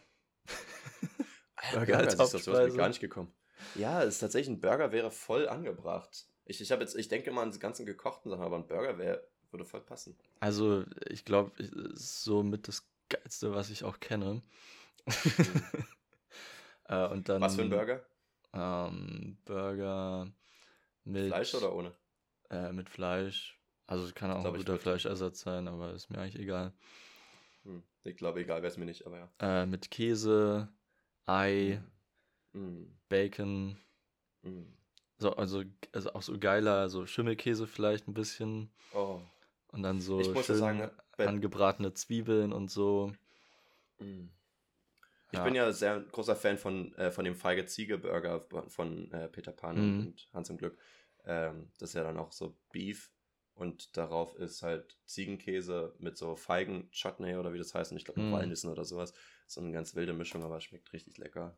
<laughs> Burger als ich Hauptspeise. gar nicht gekommen. Ja, es ist tatsächlich ein Burger wäre voll angebracht. Ich, ich habe jetzt, ich denke mal an die ganzen gekochten Sachen, aber ein Burger wäre, würde voll passen. Also, ich glaube, ist so mit das Geilste, was ich auch kenne. <laughs> äh, und dann, Was für ein Burger? Ähm, Burger mit Fleisch oder ohne? Äh, mit Fleisch. Also es kann auch Glaub ein guter. Fleischersatz sein, aber ist mir eigentlich egal. Hm. Ich glaube, egal wäre es mir nicht, aber ja. Äh, mit Käse, Ei, Mm, Bacon. mm. So, also, also auch so geiler, so Schimmelkäse vielleicht ein bisschen. Oh. Und dann so Ich schön sagen, angebratene Zwiebeln und so. Mm. Ich Ja. bin ja sehr großer Fan von, äh, von dem Feige Ziege Burger von äh, Peter Pan Mhm. und Hans im Glück. Ähm, das ist ja dann auch so Beef und darauf ist halt Ziegenkäse mit so Feigen Chutney oder wie das heißt, und ich glaube mit Mhm. Walnüssen oder sowas. So eine ganz wilde Mischung, aber schmeckt richtig lecker.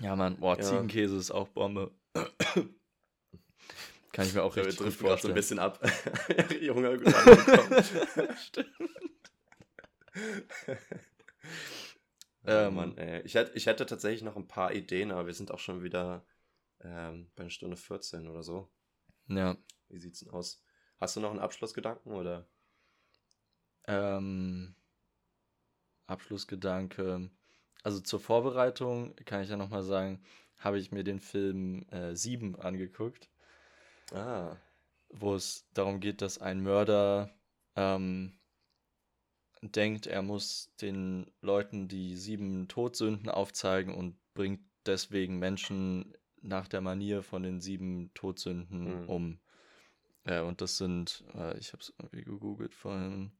Ja, Mann, boah, Ja. Ziegenkäse ist auch Bombe. <coughs> Kann ich mir auch Ja, wir richtig gut driften gerade so ein vorstellen. bisschen ab. <laughs> Junge, gut. <laughs> Stimmt. Oh Mann, ey. Ich, hätte, ich hätte tatsächlich noch ein paar Ideen, aber wir sind auch schon wieder ähm, bei einer Stunde 14 oder so. Ja. Wie sieht's denn aus? Hast du noch einen Abschlussgedanken oder? Ähm, Abschlussgedanke. Also zur Vorbereitung kann ich ja nochmal sagen, habe ich mir den Film äh, 7 angeguckt. Ah. Wo es darum geht, dass ein Mörder ähm, denkt, er muss den Leuten die sieben Todsünden aufzeigen und bringt deswegen Menschen nach der Manier von den sieben Todsünden mhm. um. Äh, und das sind, äh, ich habe es irgendwie gegoogelt vorhin,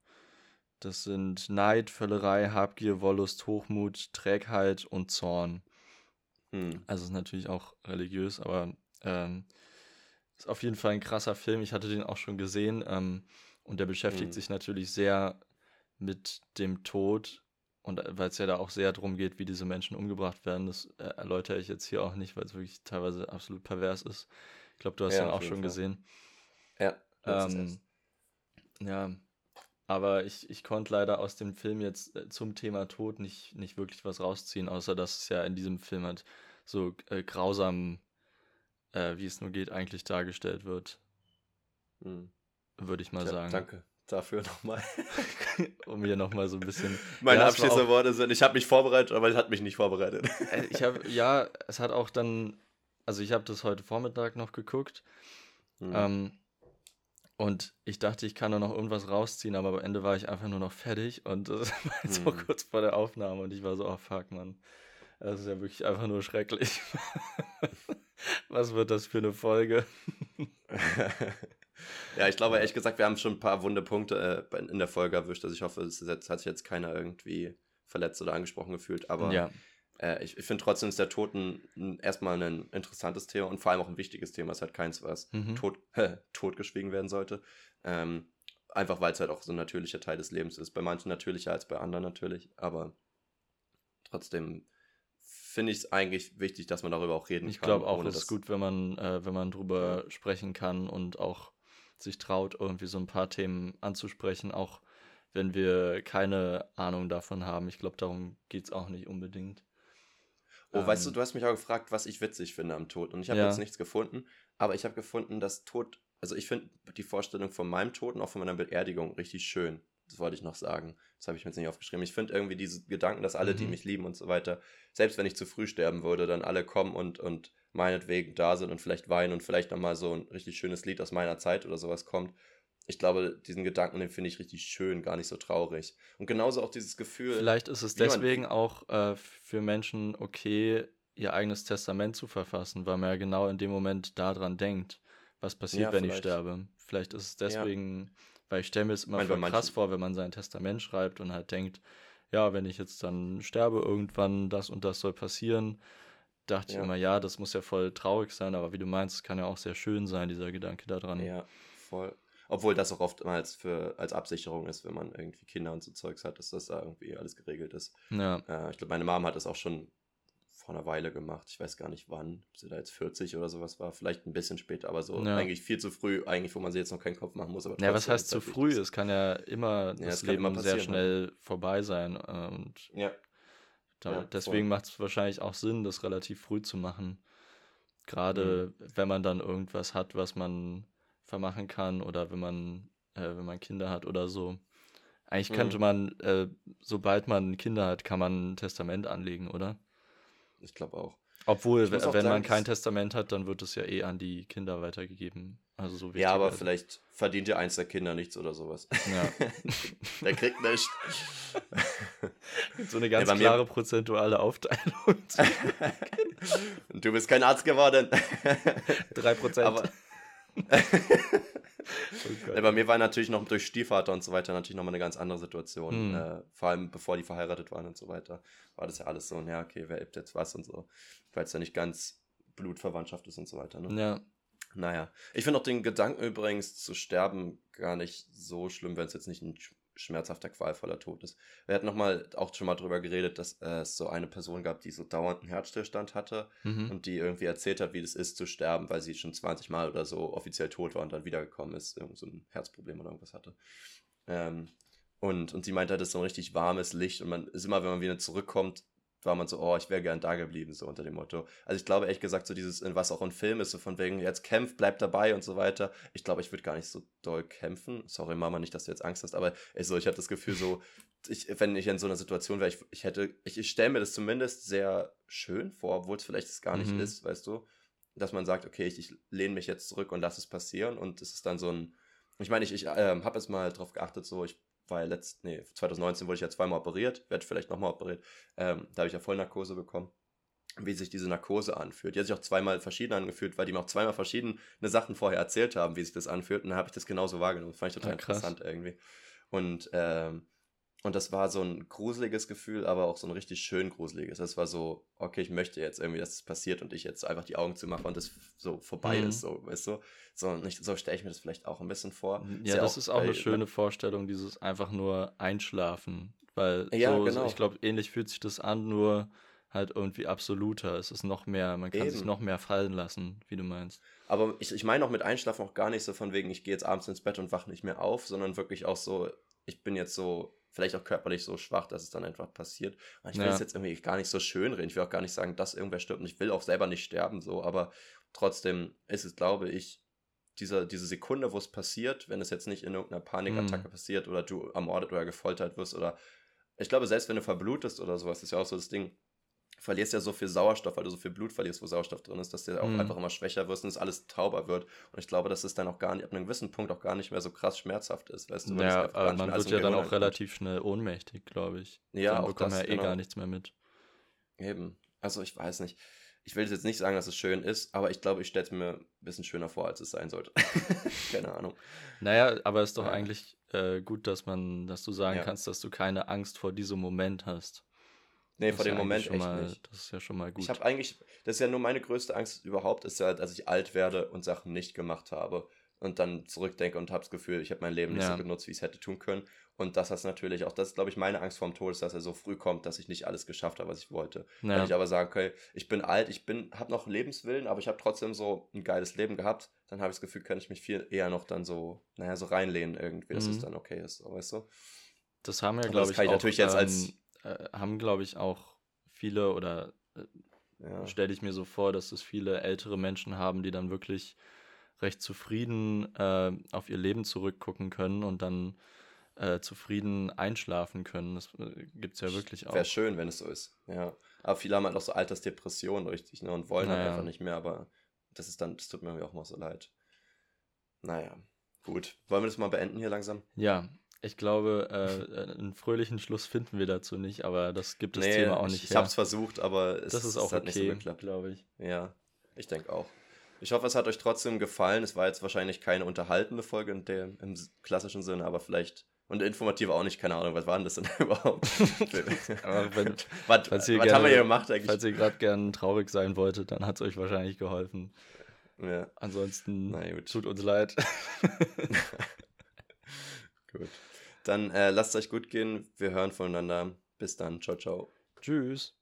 das sind Neid, Völlerei, Habgier, Wollust, Hochmut, Trägheit und Zorn. Mhm. Also ist natürlich auch religiös, aber ähm, ist auf jeden Fall ein krasser Film. Ich hatte den auch schon gesehen ähm, und der beschäftigt mhm. sich natürlich sehr mit dem Tod und äh, weil es ja da auch sehr darum geht, wie diese Menschen umgebracht werden, das äh, erläutere ich jetzt hier auch nicht, weil es wirklich teilweise absolut pervers ist. Ich glaube, du hast ja, den auch schon Fall. gesehen. Ja. Ähm, ja, aber ich, ich konnte leider aus dem Film jetzt äh, zum Thema Tod nicht, nicht wirklich was rausziehen, außer dass es ja in diesem Film halt so äh, grausam, äh, wie es nur geht, eigentlich dargestellt wird. Hm. Würde ich mal ja, sagen. Danke dafür nochmal. <laughs> um hier nochmal so ein bisschen. Meine ja, Abschließerworte sind, ich habe mich vorbereitet, aber es hat mich nicht vorbereitet. Äh, ich habe, ja, es hat auch dann, also ich habe das heute Vormittag noch geguckt. Hm. Ähm, und ich dachte, ich kann da noch irgendwas rausziehen, aber am Ende war ich einfach nur noch fertig und das <laughs> war jetzt hm. auch kurz vor der Aufnahme und ich war so, oh fuck, Mann. Das ist ja wirklich einfach nur schrecklich. <laughs> Was wird das für eine Folge? <laughs> Ja, ich glaube, ehrlich gesagt, wir haben schon ein paar wunde Punkte äh, in der Folge erwischt. Also ich hoffe, es hat sich jetzt keiner irgendwie verletzt oder angesprochen gefühlt. Aber ja. Äh, ich, ich finde trotzdem ist der Toten erstmal ein interessantes Thema und vor allem auch ein wichtiges Thema. Es hat keins, was mhm. tot, <laughs> totgeschwiegen werden sollte. Ähm, einfach weil es halt auch so ein natürlicher Teil des Lebens ist. Bei manchen natürlicher als bei anderen natürlich. Aber trotzdem finde ich es eigentlich wichtig, dass man darüber auch reden ich kann. Ich glaube auch, es ist gut, wenn man, äh, wenn man drüber sprechen kann und auch sich traut, irgendwie so ein paar Themen anzusprechen, auch wenn wir keine Ahnung davon haben. Ich glaube, darum geht es auch nicht unbedingt. Oh, ähm, weißt du, du hast mich auch gefragt, was ich witzig finde am Tod. Und ich habe ja. jetzt nichts gefunden, aber ich habe gefunden, dass Tod, also ich finde die Vorstellung von meinem Tod und auch von meiner Beerdigung richtig schön. Das wollte ich noch sagen. Das habe ich mir jetzt nicht aufgeschrieben. Ich finde irgendwie diese Gedanken, dass alle, mhm. die mich lieben und so weiter, selbst wenn ich zu früh sterben würde, dann alle kommen und, und meinetwegen da sind und vielleicht weinen und vielleicht nochmal so ein richtig schönes Lied aus meiner Zeit oder sowas kommt. Ich glaube, diesen Gedanken, den finde ich richtig schön, gar nicht so traurig. Und genauso auch dieses Gefühl. Vielleicht ist es deswegen auch äh, für Menschen okay, ihr eigenes Testament zu verfassen, weil man ja genau in dem Moment daran denkt, was passiert, ja, wenn vielleicht. ich sterbe. Vielleicht ist es deswegen, ja. weil ich stelle mir es immer voll krass vor, wenn man sein Testament schreibt und halt denkt, ja, wenn ich jetzt dann sterbe, irgendwann das und das soll passieren, dachte ja. ich immer, ja, das muss ja voll traurig sein, aber wie du meinst, es kann ja auch sehr schön sein, dieser Gedanke daran. Ja, voll. Obwohl das auch oftmals für, als Absicherung ist, wenn man irgendwie Kinder und so Zeugs hat, dass das da irgendwie alles geregelt ist. Ja. Äh, ich glaube, meine Mom hat das auch schon vor einer Weile gemacht. Ich weiß gar nicht wann, ob sie da jetzt 40 oder sowas war. Vielleicht ein bisschen später, aber so ja. eigentlich viel zu früh, eigentlich, wo man sich jetzt noch keinen Kopf machen muss. Aber ja, was heißt zu früh? Es kann ja immer ja, das Leben immer sehr schnell vorbei sein. Und ja. Da, ja, deswegen macht es wahrscheinlich auch Sinn, das relativ früh zu machen. Gerade mhm. wenn man dann irgendwas hat, was man vermachen kann oder wenn man, äh, wenn man Kinder hat oder so. Eigentlich mhm. könnte man, äh, sobald man Kinder hat, kann man ein Testament anlegen, oder? Ich glaube auch. Obwohl, wenn sagen, man kein Testament hat, dann wird es ja eh an die Kinder weitergegeben. Also so ja, aber vielleicht verdient ja eins der Kinder nichts oder sowas. Ja. <laughs> der kriegt nichts. <laughs> so eine ganz ja, klare prozentuale Aufteilung. <laughs> Du bist kein Arzt geworden. Drei Prozent. Aber <laughs> oh bei mir war natürlich noch durch Stiefvater und so weiter natürlich nochmal eine ganz andere Situation. Hm. Äh, vor allem bevor die verheiratet waren und so weiter, war das ja alles so, ja, okay, wer gibt jetzt was und so. Weil es ja nicht ganz Blutverwandtschaft ist und so weiter. Ne? Ja. Naja, ich finde auch den Gedanken übrigens zu sterben gar nicht so schlimm, wenn es jetzt nicht ein schmerzhafter, qualvoller Tod ist. Wir hatten nochmal auch schon mal drüber geredet, dass äh, es so eine Person gab, die so dauernd einen Herzstillstand hatte mhm. und die irgendwie erzählt hat, wie das ist zu sterben, weil sie schon 20 Mal oder so offiziell tot war und dann wiedergekommen ist, irgend so ein Herzproblem oder irgendwas hatte. Ähm, und, und sie meinte, das ist so ein richtig warmes Licht und man ist immer, wenn man wieder zurückkommt, war man so, oh, ich wäre gern da geblieben, so unter dem Motto. Also ich glaube ehrlich gesagt, so dieses, was auch ein Film ist, so von wegen, jetzt kämpft, bleib dabei und so weiter. Ich glaube, ich würde gar nicht so doll kämpfen. Sorry, Mama, nicht, dass du jetzt Angst hast, aber ich, so, ich habe das Gefühl so, <laughs> ich, wenn ich in so einer Situation wäre, ich, ich hätte, ich, ich stelle mir das zumindest sehr schön vor, obwohl es vielleicht es gar nicht mhm. ist, weißt du, dass man sagt, okay, ich, ich lehne mich jetzt zurück und lasse es passieren und es ist dann so ein, ich meine, ich, ich äh, habe jetzt mal drauf geachtet, so, ich war ja letzt, nee, 2019 wurde ich ja zweimal operiert, werde vielleicht nochmal operiert. Ähm, da habe ich ja Vollnarkose bekommen. Wie sich diese Narkose anfühlt. Die hat sich auch zweimal verschieden angefühlt, weil die mir auch zweimal verschiedene Sachen vorher erzählt haben, wie sich das anfühlt. Und dann habe ich das genauso wahrgenommen. Das fand ich total ja, interessant irgendwie. Und ähm, und das war so ein gruseliges Gefühl, aber auch so ein richtig schön gruseliges. Das war so, okay, ich möchte jetzt irgendwie, dass es passiert und ich jetzt einfach die Augen zumache und das so vorbei mhm. ist, so, weißt du? So, so stelle ich mir das vielleicht auch ein bisschen vor. Ja, ist das ja ist auch eine schöne Vorstellung, dieses einfach nur einschlafen. Weil ja, so, genau. ich glaube, ähnlich fühlt sich das an, nur halt irgendwie absoluter. Es ist noch mehr, man kann Eben. sich noch mehr fallen lassen, wie du meinst. Aber ich, ich meine auch mit Einschlafen auch gar nicht so von wegen, ich gehe jetzt abends ins Bett und wache nicht mehr auf, sondern wirklich auch so, ich bin jetzt so vielleicht auch körperlich so schwach, dass es dann einfach passiert. Und ich will es jetzt irgendwie gar nicht so schön reden. Ich will auch gar nicht sagen, dass irgendwer stirbt. Und ich will auch selber nicht sterben, so. Aber trotzdem ist es, glaube ich, dieser, diese Sekunde, wo es passiert, wenn es jetzt nicht in irgendeiner Panikattacke mhm. passiert oder du ermordet oder gefoltert wirst oder ich glaube, selbst wenn du verblutest oder sowas, ist ja auch so das Ding, verlierst ja so viel Sauerstoff, weil du so viel Blut verlierst, wo Sauerstoff drin ist, dass du auch mhm. einfach immer schwächer wirst und es alles tauber wird. Und ich glaube, dass es dann auch gar nicht, ab einem gewissen Punkt auch gar nicht mehr so krass schmerzhaft ist, weißt du? Ja, aber man wird ja dann auch relativ schnell ohnmächtig, glaube ich. Ja, dann auch bekommt das, ja eh genau. gar nichts mehr mit. Eben. Also ich weiß nicht. Ich will jetzt nicht sagen, dass es schön ist, aber ich glaube, ich stelle es mir ein bisschen schöner vor, als es sein sollte. <laughs> Keine Ahnung. Naja, aber es ist doch ja. eigentlich äh, gut, dass man, dass du sagen ja. kannst, dass du keine Angst vor diesem Moment hast. Nee, das vor dem Moment echt mal, nicht. Das ist ja schon mal gut. Ich habe eigentlich, das ist ja nur meine größte Angst überhaupt, ist ja, dass ich alt werde und Sachen nicht gemacht habe. Und dann zurückdenke und habe das Gefühl, ich habe mein Leben nicht ja. so genutzt, wie ich es hätte tun können. Und das ist natürlich auch, das ist, glaube ich, meine Angst vorm Tod, ist, dass er so früh kommt, dass ich nicht alles geschafft habe, was ich wollte. Ja. Wenn ich aber sage, okay, ich bin alt, ich bin, habe noch Lebenswillen, aber ich habe trotzdem so ein geiles Leben gehabt, dann habe ich das Gefühl, kann ich mich viel eher noch dann so, naja, so reinlehnen irgendwie, dass mhm. es dann okay ist, weißt du? Das haben wir, glaube ich, kann ich auch, natürlich jetzt als äh, haben, glaube ich, auch viele oder äh, ja. stelle ich mir so vor, dass es viele ältere Menschen haben, die dann wirklich recht zufrieden äh, auf ihr Leben zurückgucken können und dann äh, zufrieden einschlafen können. Das äh, gibt es ja wirklich auch. Wäre schön, wenn es so ist, ja. Aber viele haben halt auch so Altersdepressionen richtig ne, und wollen halt naja. halt einfach nicht mehr, aber das ist dann, das tut mir auch mal so leid. Naja, gut. Wollen wir das mal beenden hier langsam? Ja, ich glaube, äh, einen fröhlichen Schluss finden wir dazu nicht, aber das gibt das nee, Thema auch nicht. Ich, ich habe es versucht, aber es, das ist auch es hat okay, nicht so geklappt, glaube ich. Ja, ich denke auch. Ich hoffe, es hat euch trotzdem gefallen. Es war jetzt wahrscheinlich keine unterhaltende Folge in der, im klassischen Sinne, aber vielleicht und informativ auch nicht, keine Ahnung, was war denn das denn <laughs> überhaupt? aber wenn, <laughs> was was gerne, haben wir hier gemacht eigentlich? Falls ihr gerade gern traurig sein wolltet, dann hat es euch wahrscheinlich geholfen. Ja. Ansonsten tut uns leid. <laughs> gut. Dann äh, lasst euch gut gehen. Wir hören voneinander. Bis dann. Ciao, ciao. Tschüss.